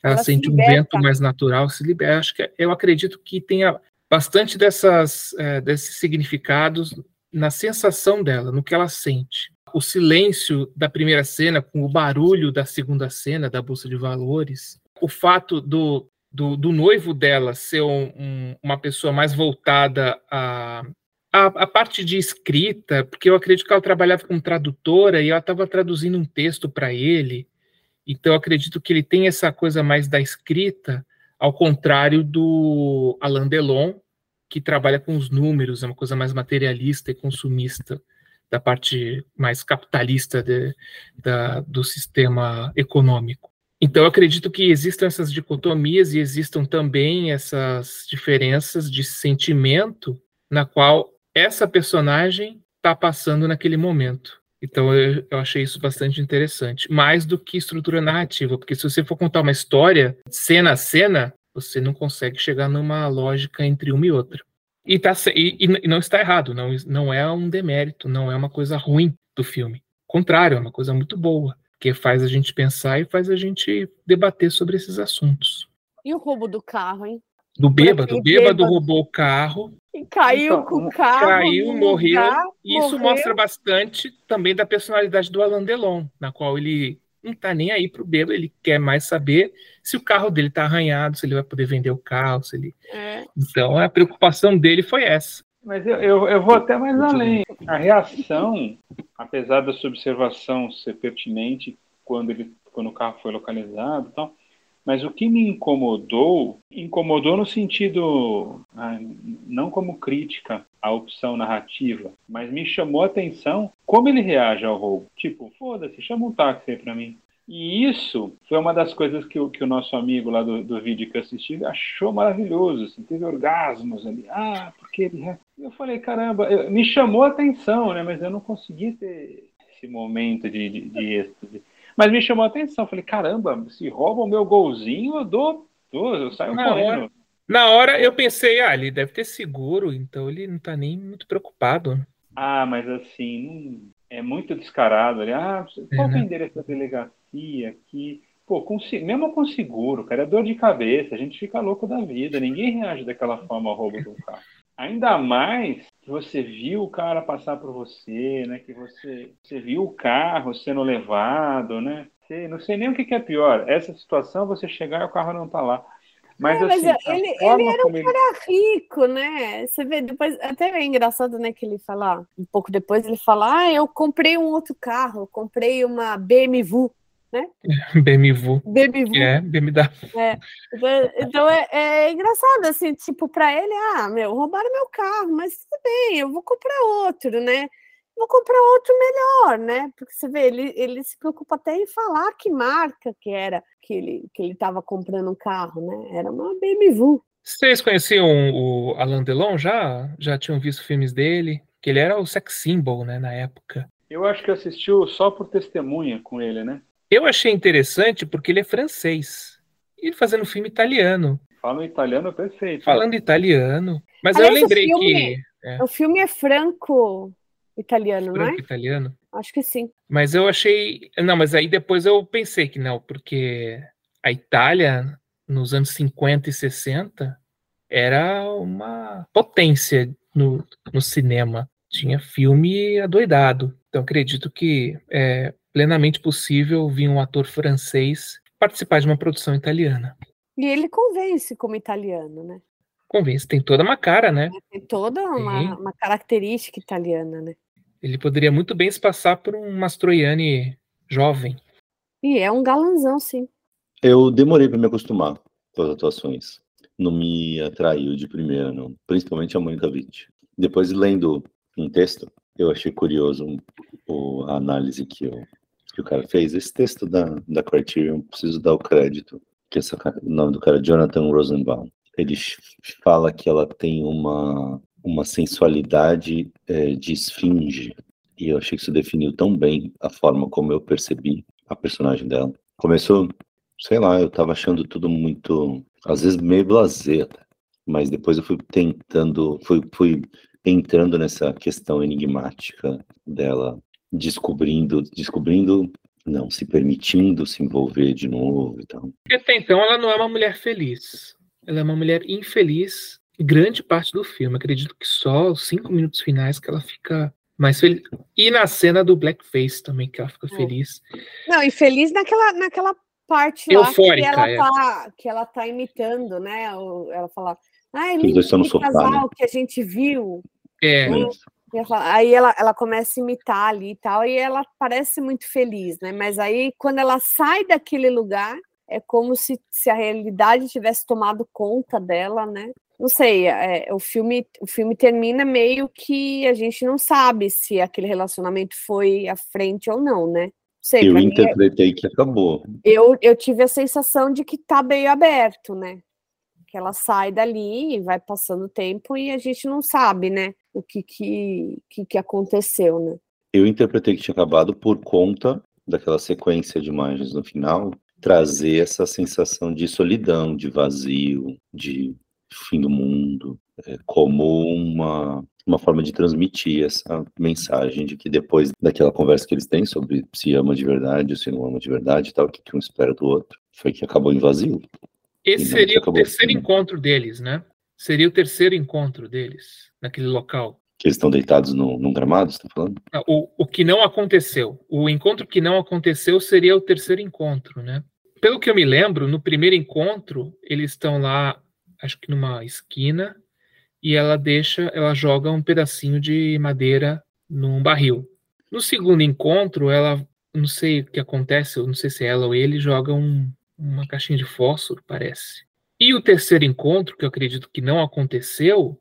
Ela, Ela se sente um vento mais natural, se libera. Acho que eu acredito que tenha bastante dessas, eh, desses significados na sensação dela, no que ela sente. O silêncio da primeira cena, com o barulho da segunda cena da Bolsa de Valores, o fato do, do, do noivo dela ser um- um- uma pessoa mais voltada a, a, a parte de escrita, porque eu acredito que ela trabalhava como tradutora e ela estava traduzindo um texto para ele, então eu acredito que ele tem essa coisa mais da escrita, ao contrário do Alain Delon, que trabalha com os números, é uma coisa mais materialista e consumista, da parte mais capitalista de- da- do sistema econômico. Então, eu acredito que existam essas dicotomias e existam também essas diferenças de sentimento na qual essa personagem está passando naquele momento. Então eu, eu, achei isso bastante interessante, mais do que estrutura narrativa, porque se você for contar uma história cena a cena, você não consegue chegar numa lógica entre uma e outra. E, tá, e, e não está errado, não, não é um demérito, não é uma coisa ruim do filme. Contrário, é uma coisa muito boa, que faz a gente pensar e faz a gente debater sobre esses assuntos. E o roubo do carro, hein? Do bêbado, o bêbado, roubou o carro. E caiu então, com o carro. Caiu, morreu. E isso mostra bastante também da personalidade do Alain Delon, na qual ele não tá nem aí pro bêbado, ele quer mais saber se o carro dele tá arranhado, se ele vai poder vender o carro, se ele. É. Então a preocupação dele foi essa. Mas eu, eu, eu, vou até mais além. A reação, apesar da sua observação ser pertinente quando, ele, quando o carro foi localizado, então, mas o que me incomodou, incomodou no sentido, ah, não como crítica à opção narrativa, mas me chamou a atenção como ele reage ao roubo. Tipo, foda-se, chama um táxi aí pra mim. E isso foi uma das coisas que o, que o nosso amigo lá do, do vídeo que eu assisti achou maravilhoso, assim, teve orgasmos ali. Ah, porque ele. Eu falei, caramba, eu, me chamou a atenção, né? Mas eu não consegui ter esse momento de, de, de êxtase. Mas me chamou a atenção. Falei, caramba, se rouba o meu golzinho, eu dou, dou eu saio na correndo. Hora, na hora eu pensei, ah, ele deve ter seguro, então ele não tá nem muito preocupado. Ah, mas assim, é muito descarado. Ali. Ah, qual é, né? o endereço da delegacia aqui? Pô, com, mesmo com seguro, cara, é dor de cabeça, a gente fica louco da vida, ninguém reage daquela forma ao roubo do carro. Ainda mais que você viu o cara passar por você, né? Que você, você viu o carro sendo levado, né? Você, não sei nem o que, que, é pior. Essa situação, você chegar e o carro não tá lá. Mas, é, assim, mas ele, ele era um ele... cara rico, né? Você vê, depois, até é engraçado, né, que ele fala, um pouco depois ele fala, ah, eu comprei um outro carro, eu comprei uma BMW né? BMW. BMW. É, BMW. É. Então, então é, é, engraçado, assim, tipo, para ele, ah, meu, roubaram meu carro, mas tudo bem, eu vou comprar outro, né? Vou comprar outro melhor, né? Porque você vê, ele, ele se preocupa até em falar que marca que era que ele que ele estava comprando um carro, né? Era uma BMW. Vocês conheciam o Alain Delon já? Já tinham visto filmes dele? Que ele era o sex symbol, né, na época. Eu acho que assistiu só por testemunha com ele, né? Eu achei interessante porque ele é francês. E fazendo filme italiano. Fala italiano perfeito. Falando italiano. Mas Aliás, eu lembrei o filme, que. É. O filme é franco-italiano, não é? Franco-italiano? Acho que sim. Mas eu achei. Não, mas aí depois eu pensei que não, porque a Itália, nos anos 50 e 60, era uma potência no, no cinema. Tinha filme adoidado. Então acredito que é, plenamente possível vir um ator francês participar de uma produção italiana. E ele convence como italiano, né? Convence, tem toda uma cara, né? Tem toda uma, uma característica italiana, né? Ele poderia muito bem se passar por um Mastroianni jovem. E é um galanzão, sim. Eu demorei para me acostumar com as atuações. Não me atraiu de primeira, não. Principalmente a Mônica Witt. Depois, lendo um texto, eu achei curioso a análise que eu que o cara fez. Esse texto da, da Criterion, preciso dar o crédito, que essa, o nome do cara é Jonathan Rosenbaum. Ele fala que ela tem uma, uma sensualidade é, de esfinge, e eu achei que isso definiu tão bem a forma como eu percebi a personagem dela. Começou, sei lá, eu tava achando tudo muito, às vezes meio blasé, mas depois eu fui tentando, fui, fui entrando nessa questão enigmática dela descobrindo, descobrindo, não, se permitindo se envolver de novo e tal. Até então ela não é uma mulher feliz. Ela é uma mulher infeliz grande parte do filme. Acredito que só os cinco minutos finais que ela fica mais feliz. E na cena do blackface também, que ela fica é. feliz. Não, e feliz naquela, naquela parte Eufórica, lá que ela, é. tá, que ela tá imitando, né? Ela fala, ah, é no casal né? que a gente viu. É. Aí ela, ela começa a imitar ali e tal, e ela parece muito feliz, né? Mas aí, quando ela sai daquele lugar, é como se, se a realidade tivesse tomado conta dela, né? Não sei, é, o, filme, o filme termina meio que a gente não sabe se aquele relacionamento foi à frente ou não, né? Sei, eu interpretei mim, que acabou. Eu, eu tive a sensação de que tá meio aberto, né? Que ela sai dali e vai passando o tempo e a gente não sabe, né? O que, que, que, que aconteceu, né? Eu interpretei que tinha acabado por conta daquela sequência de imagens no final, trazer essa sensação de solidão, de vazio, de fim do mundo, é, como uma, uma forma de transmitir essa mensagem de que depois daquela conversa que eles têm sobre se ama de verdade ou se não ama de verdade e tal, o que, que um espera do outro, foi que acabou em vazio. Esse seria o terceiro encontro deles, né? Seria o terceiro encontro deles naquele local. Que eles estão deitados no, num gramado, você está falando? O, o que não aconteceu. O encontro que não aconteceu seria o terceiro encontro, né? Pelo que eu me lembro, no primeiro encontro, eles estão lá, acho que numa esquina, e ela deixa, ela joga um pedacinho de madeira num barril. No segundo encontro, ela, não sei o que acontece, eu não sei se é ela ou ele, joga um, uma caixinha de fósforo, parece. E o terceiro encontro, que eu acredito que não aconteceu,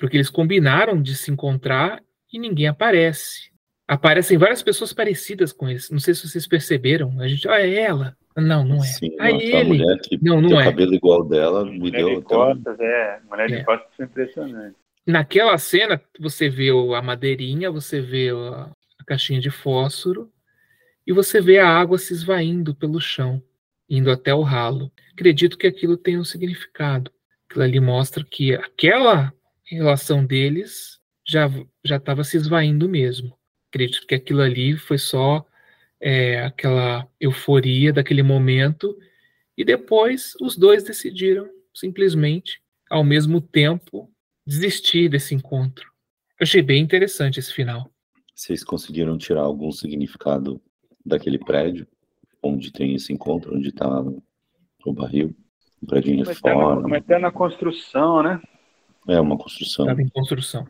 porque eles combinaram de se encontrar e ninguém aparece. Aparecem várias pessoas parecidas com eles. Não sei se vocês perceberam. A gente, ah, é ela. Não, não é. Sim, ah, nossa, ele. mulher que não, não tem o é. cabelo igual dela, me Mulher deu de até um- costas, é. Mulher de É. costas foi impressionante. Naquela cena, você vê a madeirinha, você vê a, a caixinha de fósforo e você vê a água se esvaindo pelo chão, indo até o ralo. Acredito que aquilo tem um significado. Aquilo ali mostra que aquela relação deles já já estava se esvaindo mesmo. Acredito que aquilo ali foi só é, aquela euforia daquele momento e depois os dois decidiram simplesmente, ao mesmo tempo, desistir desse encontro. Eu achei bem interessante esse final. Vocês conseguiram tirar algum significado daquele prédio onde tem esse encontro, onde está o barril? Um prédio eterna, reforma. uma eterna construção, né? É uma construção. Estava em construção.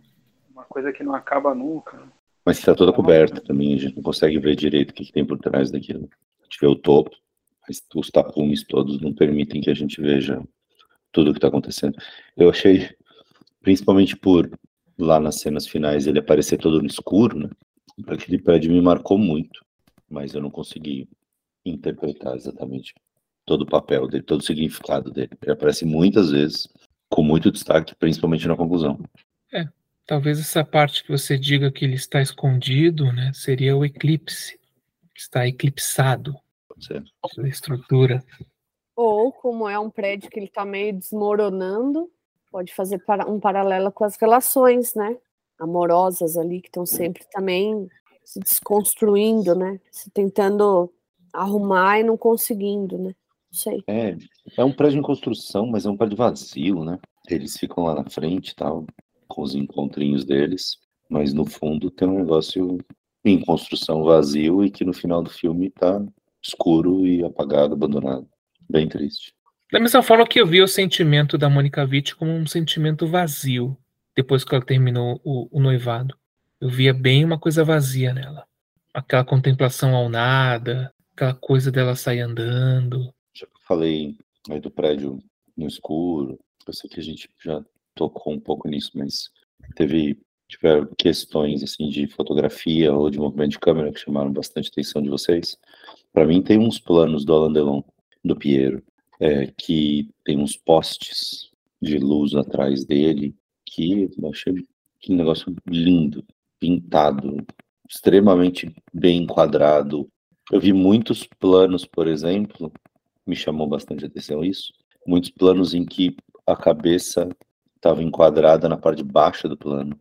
Uma coisa que não acaba nunca. Mas está toda coberta também, a gente não consegue ver direito o que, que tem por trás daquilo. A gente vê o topo, mas os tapumes todos não permitem que a gente veja tudo o que está acontecendo. Eu achei, principalmente por lá nas cenas finais ele aparecer todo no escuro, né? Aquele prédio me marcou muito, mas eu não consegui interpretar exatamente todo o papel dele, todo o significado dele. Ele aparece muitas vezes, com muito destaque, principalmente na conclusão. Talvez essa parte que você diga que ele está escondido, né, seria o eclipse. Está eclipsado Pode ser. a estrutura. Ou, como é um prédio que ele está meio desmoronando, pode fazer um paralelo com as relações, né? Amorosas ali, que estão sempre também se desconstruindo, né? Se tentando arrumar e não conseguindo, né? Não sei. É, é um prédio em construção, mas é um prédio vazio, né? Eles ficam lá na frente e tal, com os encontrinhos deles, mas no fundo tem um negócio em construção vazio e que no final do filme tá escuro e apagado, abandonado. Bem triste. Da mesma forma que eu vi o sentimento da Mônica Witt como um sentimento vazio, depois que ela terminou o, o noivado. Eu via bem uma coisa vazia nela. Aquela contemplação ao nada, aquela coisa dela sair andando. Falei aí do prédio no escuro, eu sei que a gente já tocou um pouco nisso, mas teve tiveram questões assim de fotografia ou de movimento de câmera que chamaram bastante atenção de vocês. Para mim tem uns planos do Alain Delon, do Piero, é, que tem uns postes de luz atrás dele que eu achei que negócio lindo, pintado, extremamente bem enquadrado. Eu vi muitos planos, por exemplo, me chamou bastante atenção isso, muitos planos em que a cabeça estava enquadrada na parte de baixo do plano,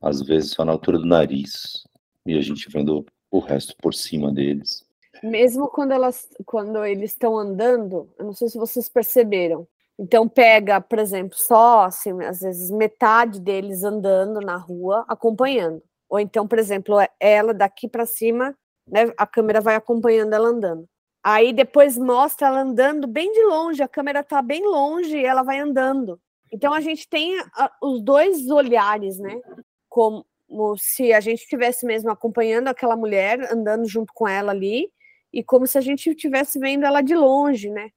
às vezes só na altura do nariz, e a gente vendo o resto por cima deles. Mesmo quando elas, quando eles estão andando, eu não sei se vocês perceberam. Então pega, por exemplo, só assim, às vezes metade deles andando na rua, acompanhando. Ou então, por exemplo, ela daqui para cima, né, a câmera vai acompanhando ela andando. Aí depois mostra ela andando bem de longe, a câmera está bem longe e ela vai andando. Então a gente tem a- os dois olhares, né? Como se a gente estivesse mesmo acompanhando aquela mulher, andando junto com ela ali, e como se a gente estivesse vendo ela de longe, né?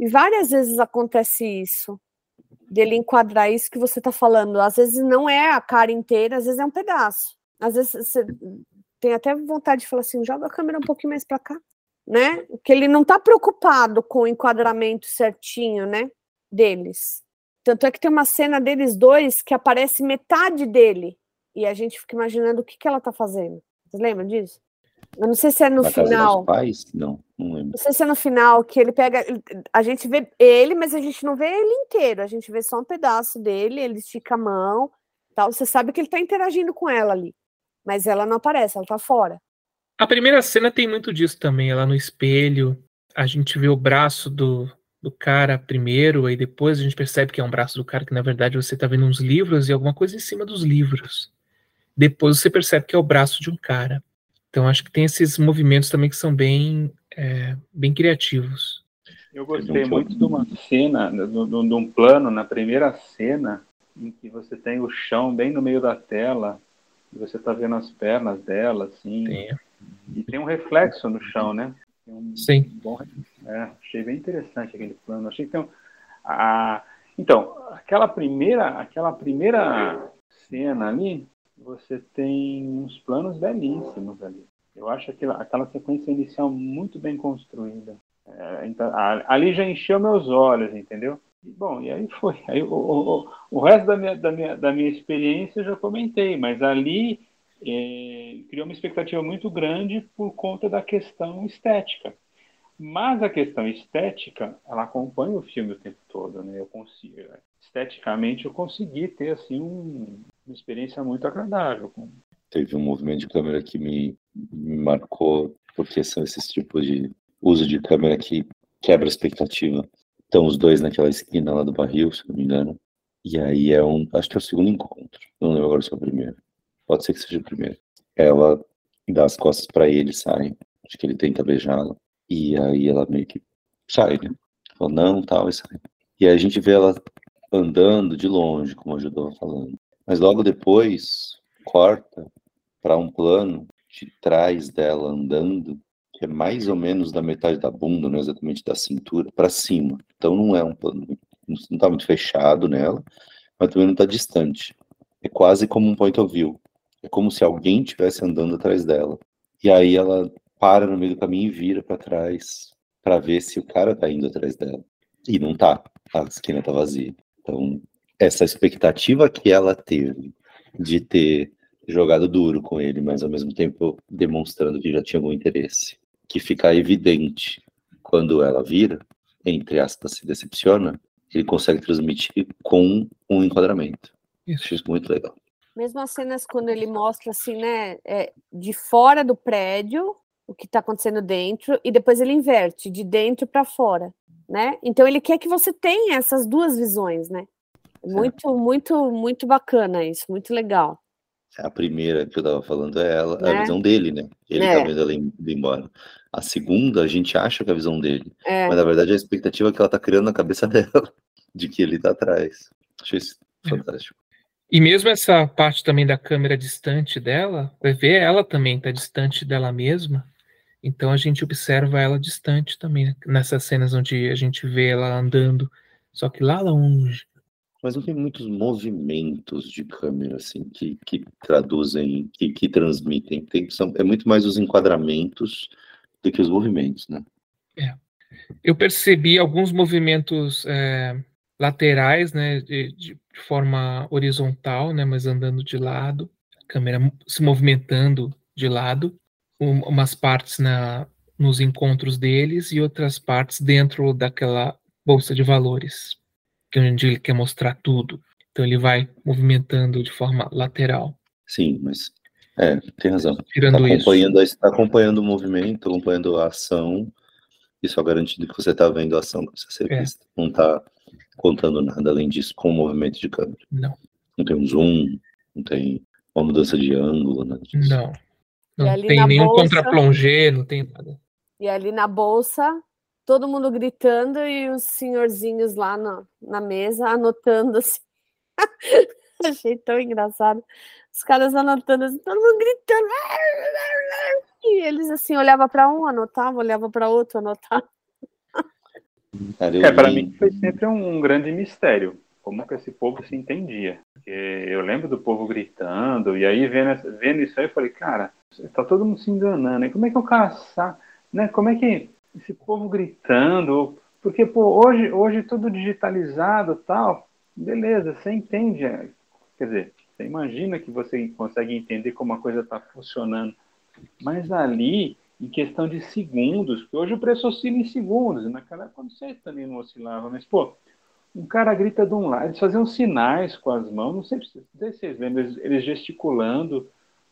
E várias vezes acontece isso, dele enquadrar isso que você está falando. Às vezes não é a cara inteira, às vezes é um pedaço. Às vezes você tem até vontade de falar assim, joga a câmera um pouquinho mais para cá, né? Que ele não está preocupado com o enquadramento certinho, né? Deles. Tanto é que tem uma cena deles dois que aparece metade dele e a gente fica imaginando o que, que ela está fazendo. Vocês lembram disso? Eu não sei se é no Na final. Pais? Não, não lembro. Não sei se é no final que ele pega. A gente vê ele, mas a gente não vê ele inteiro. A gente vê só um pedaço dele, ele estica a mão. Tal. Você sabe que ele tá interagindo com ela ali. Mas ela não aparece, ela tá fora. A primeira cena tem muito disso também, ela no espelho. A gente vê o braço do, do cara primeiro, aí depois a gente percebe que é um braço do cara, que na verdade você tá vendo uns livros e alguma coisa em cima dos livros. Depois você percebe que é o braço de um cara. Então acho que tem esses movimentos também que são bem, é, bem criativos. Eu gostei muito de uma cena, de, de, de um plano na primeira cena, em que você tem o chão bem no meio da tela, e você está vendo as pernas dela, assim. Tem. E tem um reflexo no chão, né? Um Sim. Bom, é, achei bem interessante aquele plano. Achei que tem um, a, então, aquela primeira, aquela primeira cena ali, você tem uns planos belíssimos ali. Eu acho aquela, aquela sequência inicial muito bem construída. É, então, ali já encheu meus olhos, entendeu? E, bom, e aí foi. Aí, o, o, o resto da minha, da, minha, da minha experiência eu já comentei, mas ali é, criou uma expectativa muito grande por conta da questão estética. Mas a questão estética, ela acompanha o filme o tempo todo, né? Eu consigo, esteticamente, eu consegui ter assim um, uma experiência muito agradável. Teve um movimento de câmera que me, me marcou, porque são esses tipos de uso de câmera que quebra a expectativa. Estão os dois naquela esquina lá do barril, se não me engano. E aí é um, acho que é o segundo encontro. Não lembro agora se é o primeiro. Pode ser que seja o primeiro. Ela dá as costas para ele, sai. Acho que ele tenta beijá-la. E aí ela meio que sai, né? Fala, não, tal, e sai. E aí a gente vê ela andando de longe, como a Judô falando. Mas logo depois, corta para um plano de trás dela andando, que é mais ou menos da metade da bunda, não exatamente da cintura, para cima. Então não é um plano, não está muito fechado nela, mas também não está distante. É quase como um point of view. É como se alguém estivesse andando atrás dela. E aí ela para no meio do caminho e vira para trás para ver se o cara tá indo atrás dela. E não tá. A esquina tá vazia. Então, essa expectativa que ela teve de ter jogado duro com ele, mas ao mesmo tempo demonstrando que já tinha algum interesse, que fica evidente quando ela vira, entre aspas, se decepciona, ele consegue transmitir com um enquadramento. Isso. Acho isso muito legal. Mesmo as cenas quando ele mostra assim, né, é, de fora do prédio, o que está acontecendo dentro, e depois ele inverte, de dentro para fora, né? Então ele quer que você tenha essas duas visões, né? Muito, muito, muito bacana isso, muito legal. A primeira que eu tava falando é ela, Né? a visão dele, né? Ele É. tá vendo ela indo embora. A segunda, a gente acha que é a visão dele. É, Mas na verdade é a expectativa que ela tá criando na cabeça dela, de que ele tá atrás. Achei isso É. fantástico. E mesmo essa parte também da câmera distante dela, vai ver ela também está distante dela mesma. Então a gente observa ela distante também, né? nessas cenas onde a gente vê ela andando, só que lá longe. Mas não tem muitos movimentos de câmera, assim, que, que traduzem, que, que transmitem. Tem, são, é muito mais os enquadramentos do que os movimentos, né? Eu percebi alguns movimentos é, laterais, né, de, de forma horizontal, né, mas andando de lado, a câmera se movimentando de lado, um- umas partes na, nos encontros deles e outras partes dentro daquela bolsa de valores, que é onde ele quer mostrar tudo. Então ele vai movimentando de forma lateral, Sim, mas é, tem razão. Tá tirando isso. acompanhando, a- tá acompanhando o movimento, acompanhando a ação, e só garantindo que você tá vendo a ação que precisa ser É. vista. Não tá contando nada além disso com o movimento de câmera. Não, Não tem um zoom, não tem uma mudança de ângulo, nada disso. não. Não tem na nenhum bolsa- contra-plongé, não tem nada. e ali na bolsa, todo mundo gritando e os senhorzinhos lá na, na mesa anotando assim. Achei tão engraçado. Os caras anotando assim, todo mundo gritando. E eles assim olhava para um, anotava, olhava para outro, anotava. Cara, É, para mim foi sempre um grande mistério. Como que esse povo se entendia? Porque eu lembro do povo gritando, e aí vendo, vendo isso aí, eu falei, cara, tá todo mundo se enganando. E como é que o cara né? Como é que esse povo gritando? Porque, pô, hoje, hoje tudo digitalizado tal, beleza, você entende. é, Quer dizer, você imagina que você consegue entender como a coisa está funcionando Mas ali, em questão de segundos, porque hoje o preço oscila em segundos, naquela época não sei se também não oscilava, mas, pô, um cara grita de um lado, eles faziam sinais com as mãos, não sei, se vocês lembram, eles, gesticulando,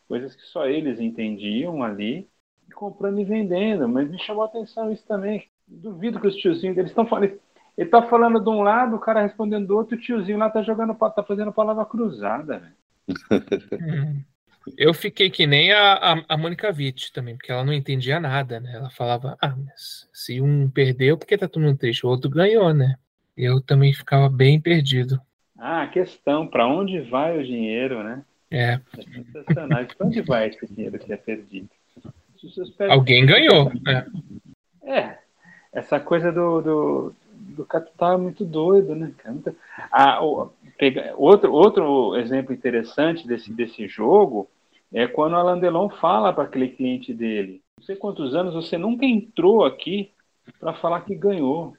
coisas que só eles entendiam ali, comprando e vendendo, mas me chamou a atenção isso também. Duvido que os tiozinhos eles estão falando. Ele tá falando de um lado, o cara respondendo do outro, o tiozinho lá tá jogando, tá fazendo palavra cruzada, velho. Eu fiquei que nem a, a, a Mônica Witt também, porque ela não entendia nada, né? Ela falava, ah, mas se um perdeu, por que tá todo mundo triste? O outro ganhou, né? Eu também ficava bem perdido. Ah, questão, para onde vai o dinheiro, né? É. É sensacional. Para onde vai esse dinheiro que é perdido? Alguém ganhou. É. é. essa coisa do, do, do capital é muito doido, né? Ah, o, pega, outro, outro exemplo interessante desse, desse jogo é quando o Alain Delon fala para aquele cliente dele: não sei quantos anos você nunca entrou aqui para falar que ganhou.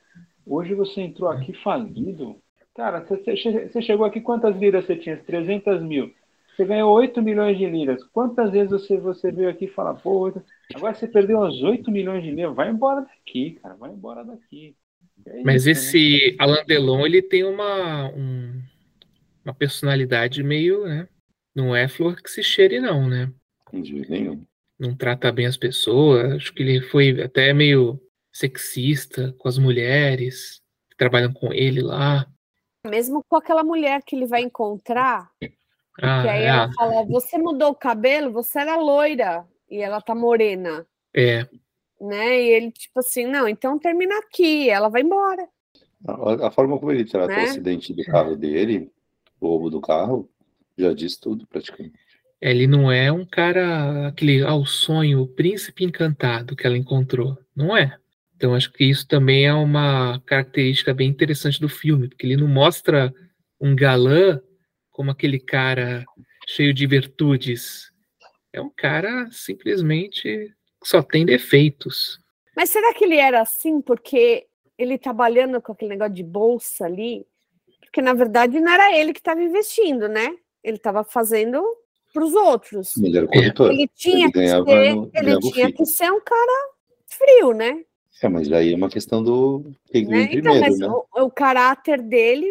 Hoje você entrou aqui falido. Cara, você, chegou aqui, quantas liras você tinha? 300 mil. Você ganhou 8 milhões de liras. Quantas vezes você, você veio aqui e fala, pô, agora você perdeu as 8 milhões de liras. Vai embora daqui, cara. Vai embora daqui. É Mas isso, esse né? Alain Delon, ele tem uma, um, uma personalidade meio, né? Não é flor que se cheire, não, né? De nenhum. Não trata bem as pessoas. Acho que ele foi até meio sexista com as mulheres que trabalham com ele lá. Mesmo com aquela mulher que ele vai encontrar, ah, que aí é. ela fala: Você mudou o cabelo, você era loira e ela tá morena. É. Né? E ele, tipo assim, não, então termina aqui, ela vai embora. A, a forma como ele trata Né? o acidente do carro dele, roubo do carro, já diz tudo praticamente. Ele não é um cara, aquele, ah, o sonho, o príncipe encantado que ela encontrou. Não é. Então, acho que isso também é uma característica bem interessante do filme, porque ele não mostra um galã como aquele cara cheio de virtudes. É um cara simplesmente que só tem defeitos. Mas será que ele era assim porque ele trabalhando com aquele negócio de bolsa ali? Porque na verdade não era ele que estava investindo, né? Ele estava fazendo para os outros. Ele era corretor. Ele tinha Ele que ser, no- ele tinha que ser um cara frio, né? É, mas aí é uma questão do quem né? vem Então, primeiro, mas né? o, o caráter dele,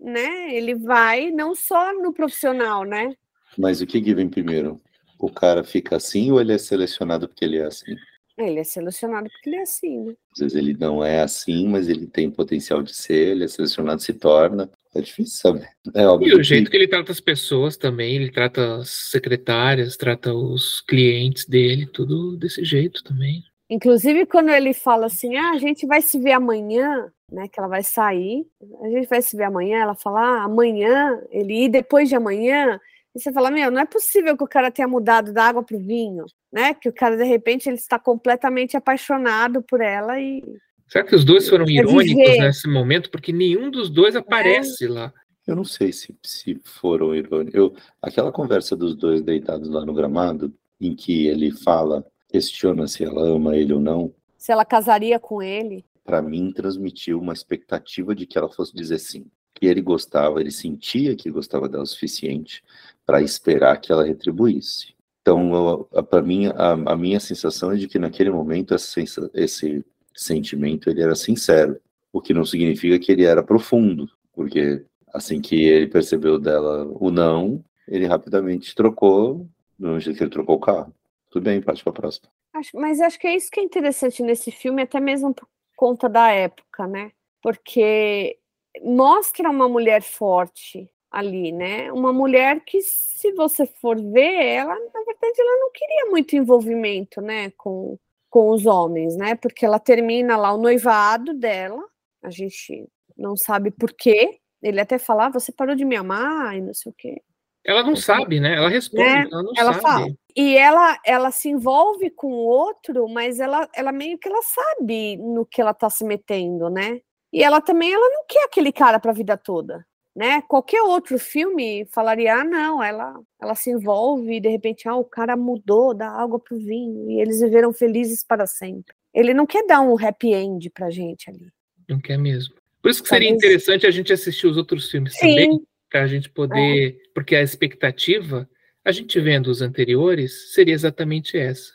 né? Ele vai não só no profissional, né? Mas o que que vem primeiro? O cara fica assim ou ele é selecionado porque ele é assim? Ele é selecionado porque ele é assim, né? Às vezes ele não é assim, mas ele tem potencial de ser, ele é selecionado, se torna. É difícil saber. É óbvio E o que- jeito que ele trata as pessoas também, ele trata as secretárias, trata os clientes dele, tudo desse jeito também. Inclusive, quando ele fala assim, ah, a gente vai se ver amanhã, né? Que ela vai sair, a gente vai se ver amanhã, ela fala, ah, amanhã, ele ir depois de amanhã. E você fala, meu, não é possível que o cara tenha mudado da água para o vinho, né? Que o cara, de repente, ele está completamente apaixonado por ela e. Será que os dois foram irônicos nesse momento? Porque nenhum dos dois aparece lá. Eu não sei se, se foram irônicos. Eu, aquela conversa dos dois deitados lá no gramado, em que ele fala, questiona se ela ama ele ou não, Se ela casaria com ele. para mim transmitiu uma expectativa de que ela fosse dizer sim. Que ele gostava, ele sentia que gostava dela o suficiente para esperar que ela retribuísse. Então, para mim, a, a minha sensação é de que naquele momento essa esse sentimento ele era sincero, o que não significa que ele era profundo, porque assim que ele percebeu dela o não, ele rapidamente trocou, mesmo jeito que ele trocou o carro. Tudo bem, parte para a próxima. Acho- mas acho que é isso que é interessante nesse filme, até mesmo por conta da época, né? Porque mostra uma mulher forte ali, né? Uma mulher que, se você for ver, ela, na verdade, ela não queria muito envolvimento, né, com, com os homens, né? Porque ela termina lá o noivado dela, a gente não sabe por quê. Ele até fala, ah, você parou de me amar e não sei o quê. Ela não sabe, né? Ela responde, Né? ela não Ela sabe. fala. E ela, ela se envolve com o outro, mas ela, ela meio que ela sabe no que ela tá se metendo, né? E ela também ela não quer aquele cara para a vida toda, né? Qualquer outro filme falaria, ah, não, ela, ela se envolve e de repente, ah, o cara mudou da água pro vinho e eles viveram felizes para sempre. Ele não quer dar um happy end pra gente ali. Não quer mesmo. Por isso que seria Talvez- interessante a gente assistir os outros filmes também, Sim, para a gente poder. Porque a expectativa, a gente vendo os anteriores, seria exatamente essa.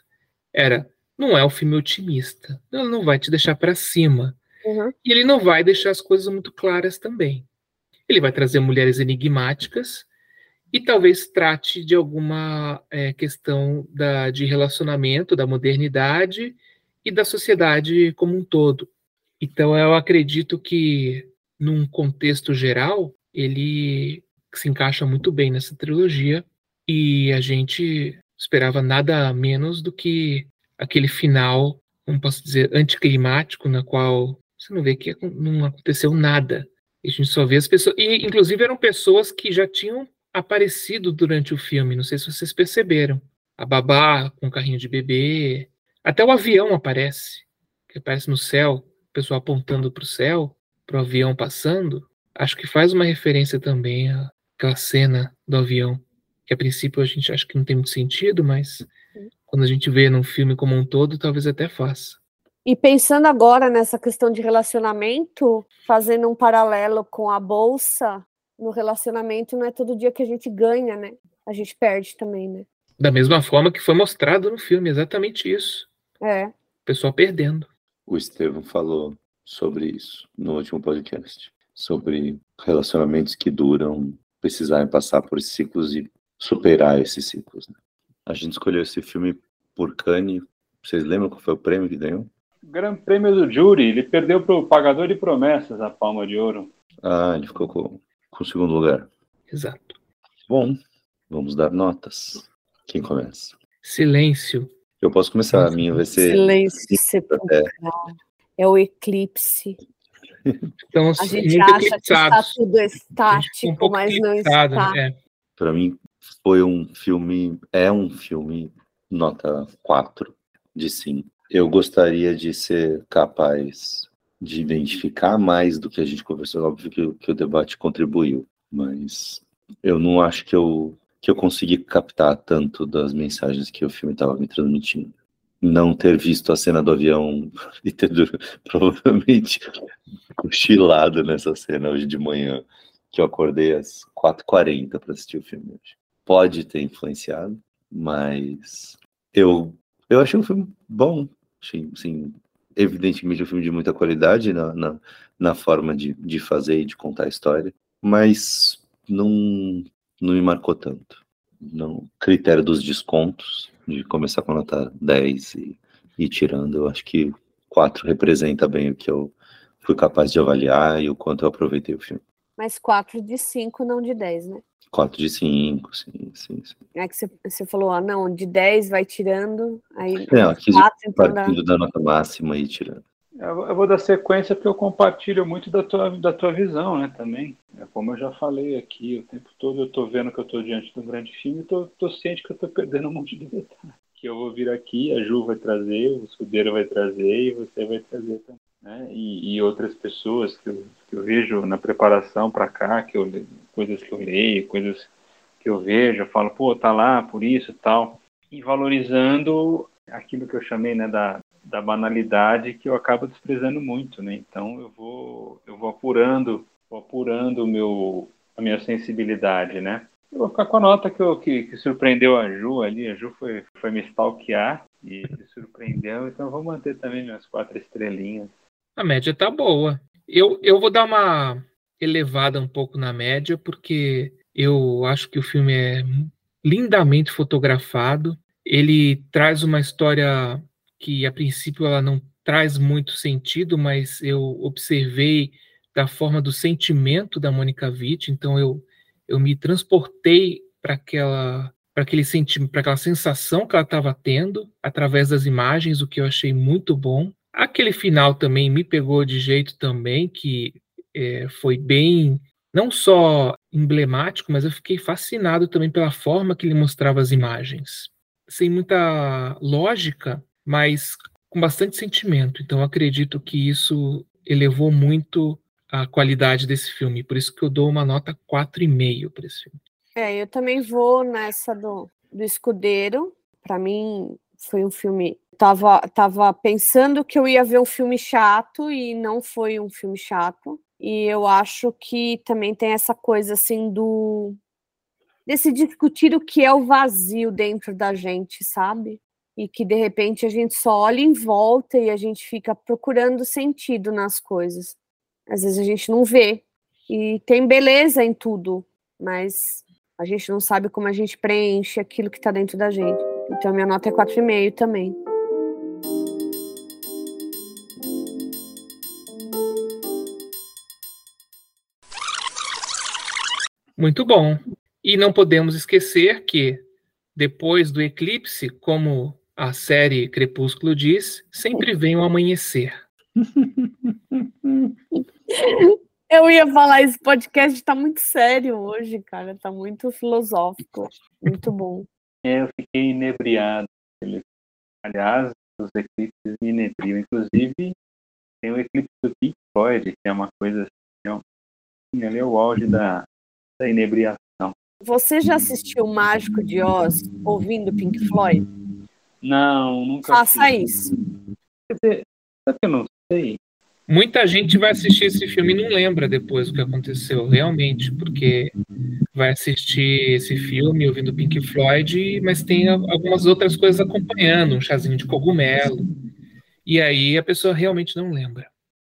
Era, não é um filme otimista. Ele não vai te deixar para cima. Uhum. E ele não vai deixar as coisas muito claras também. Ele vai trazer mulheres enigmáticas e talvez trate de alguma é, questão da, de relacionamento, da modernidade e da sociedade como um todo. Então, eu acredito que, num contexto geral, ele se encaixa muito bem nessa trilogia e a gente esperava nada menos do que aquele final, como posso dizer, anticlimático, na qual você não vê que não aconteceu nada. A gente só vê as pessoas. E, inclusive, eram pessoas que já tinham aparecido durante o filme. Não sei se vocês perceberam. A babá com o carrinho de bebê. Até o avião aparece. Que aparece no céu. O pessoal apontando para o céu, para o avião passando. Acho que faz uma referência também àquela cena do avião que a princípio a gente acha que não tem muito sentido, mas quando a gente vê num filme como um todo, talvez até faça. E pensando agora nessa questão de relacionamento, fazendo um paralelo com a bolsa, no relacionamento não é todo dia que a gente ganha, né? A gente perde também, né? Da mesma forma que foi mostrado no filme, exatamente isso. É. O pessoal perdendo. O Estevam falou sobre isso no último podcast, sobre relacionamentos que duram, precisarem passar por ciclos e superar esses ciclos. Né? A gente escolheu esse filme por Cannes. Vocês lembram qual foi o prêmio que ganhou? Grande Prêmio do Júri. Ele perdeu para o Pagador de Promessas a Palma de Ouro. Ah, ele ficou com, com o segundo lugar. Exato. Bom, vamos dar notas. Quem começa? Silêncio. Eu posso começar, a minha vai ser. Silêncio sepulcral. É. é o eclipse. Então, a gente acha que está tudo estático, um mas não está. Né? É. Para mim, foi um filme, é um filme nota 4 de 5. Eu gostaria de ser capaz de identificar mais do que a gente conversou, óbvio que, que o debate contribuiu, mas eu não acho que eu, que eu consegui captar tanto das mensagens que o filme estava me transmitindo. Não ter visto a cena do avião e ter provavelmente cochilado nessa cena hoje de manhã, que eu acordei às 4h40 para assistir o filme hoje pode ter influenciado, mas eu, eu achei um filme bom. Assim, evidentemente um filme de muita qualidade na, na, na forma de, de fazer e de contar a história, mas não, não me marcou tanto. Não, critério dos descontos, de começar com nota 10 e ir tirando, eu acho que 4 representa bem o que eu fui capaz de avaliar e o quanto eu aproveitei o filme. Mas 4 de 5, não de 10, né? 4 de 5, sim, sim, sim. É que você, falou, ah, não, de 10 vai tirando, aí é, aqui 4, então partindo dá... da nota máxima e tirando. Eu vou dar sequência porque eu compartilho muito da tua, da tua visão, né, também. É como eu já falei aqui, o tempo todo eu estou vendo que eu estou diante de um grande filme e estou ciente que eu estou perdendo um monte de detalhes. Que eu vou vir aqui, a Ju vai trazer, o Escudeiro vai trazer e você vai trazer também né? E, e, outras pessoas que eu, que eu vejo na preparação para cá, que eu, coisas que eu leio, coisas que eu vejo, eu falo, pô, tá lá por isso e tal, e valorizando aquilo que eu chamei, né, da, da banalidade que eu acabo desprezando muito, né? Então eu vou eu vou apurando, vou apurando meu a minha sensibilidade, né? Eu vou ficar com a nota que, eu, que, que surpreendeu a Ju ali. A Ju foi, foi me stalkear e me surpreendeu, então eu vou manter também minhas quatro estrelinhas. A média tá boa. Eu, eu vou dar uma elevada um pouco na média, porque eu acho que o filme é lindamente fotografado. Ele traz uma história que, a princípio, ela não traz muito sentido, mas eu observei da forma do sentimento da Mônica Witt, então eu, eu me transportei para aquela para aquele sentimento, para aquela sensação que ela estava tendo através das imagens, o que eu achei muito bom. Aquele final também me pegou de jeito também, que é, foi bem, não só emblemático, mas eu fiquei fascinado também pela forma que ele mostrava as imagens. Sem muita lógica, mas com bastante sentimento. Então acredito que isso elevou muito a qualidade desse filme. Por isso que eu dou uma nota 4,5 para esse filme. É, eu também vou nessa do, do Escudeiro. Para mim, foi um filme tava, tava pensando que eu ia ver um filme chato e não foi um filme chato. E eu acho que também tem essa coisa assim do desse discutir o que é o vazio dentro da gente, sabe? E que de repente a gente só olha em volta e a gente fica procurando sentido nas coisas. Às vezes a gente não vê. E tem beleza em tudo, mas a gente não sabe como a gente preenche aquilo que está dentro da gente. Então minha nota é 4,5 também. Muito bom. E não podemos esquecer que, depois do eclipse, como a série Crepúsculo diz, sempre vem o amanhecer. Eu ia falar, esse podcast está muito sério hoje, cara. Está muito filosófico. Muito bom. É, eu fiquei inebriado. Aliás, os eclipses me inebriam. Inclusive, tem o eclipse do Pink Floyd, que é uma coisa assim, ali é o auge da, da inebriação. Você já assistiu o Mágico de Oz ouvindo Pink Floyd? Não, nunca. Faça isso. Quer dizer, eu não sei? Muita gente vai assistir esse filme e não lembra depois o que aconteceu, realmente, porque vai assistir esse filme ouvindo Pink Floyd, mas tem algumas outras coisas acompanhando, um chazinho de cogumelo, e aí a pessoa realmente não lembra.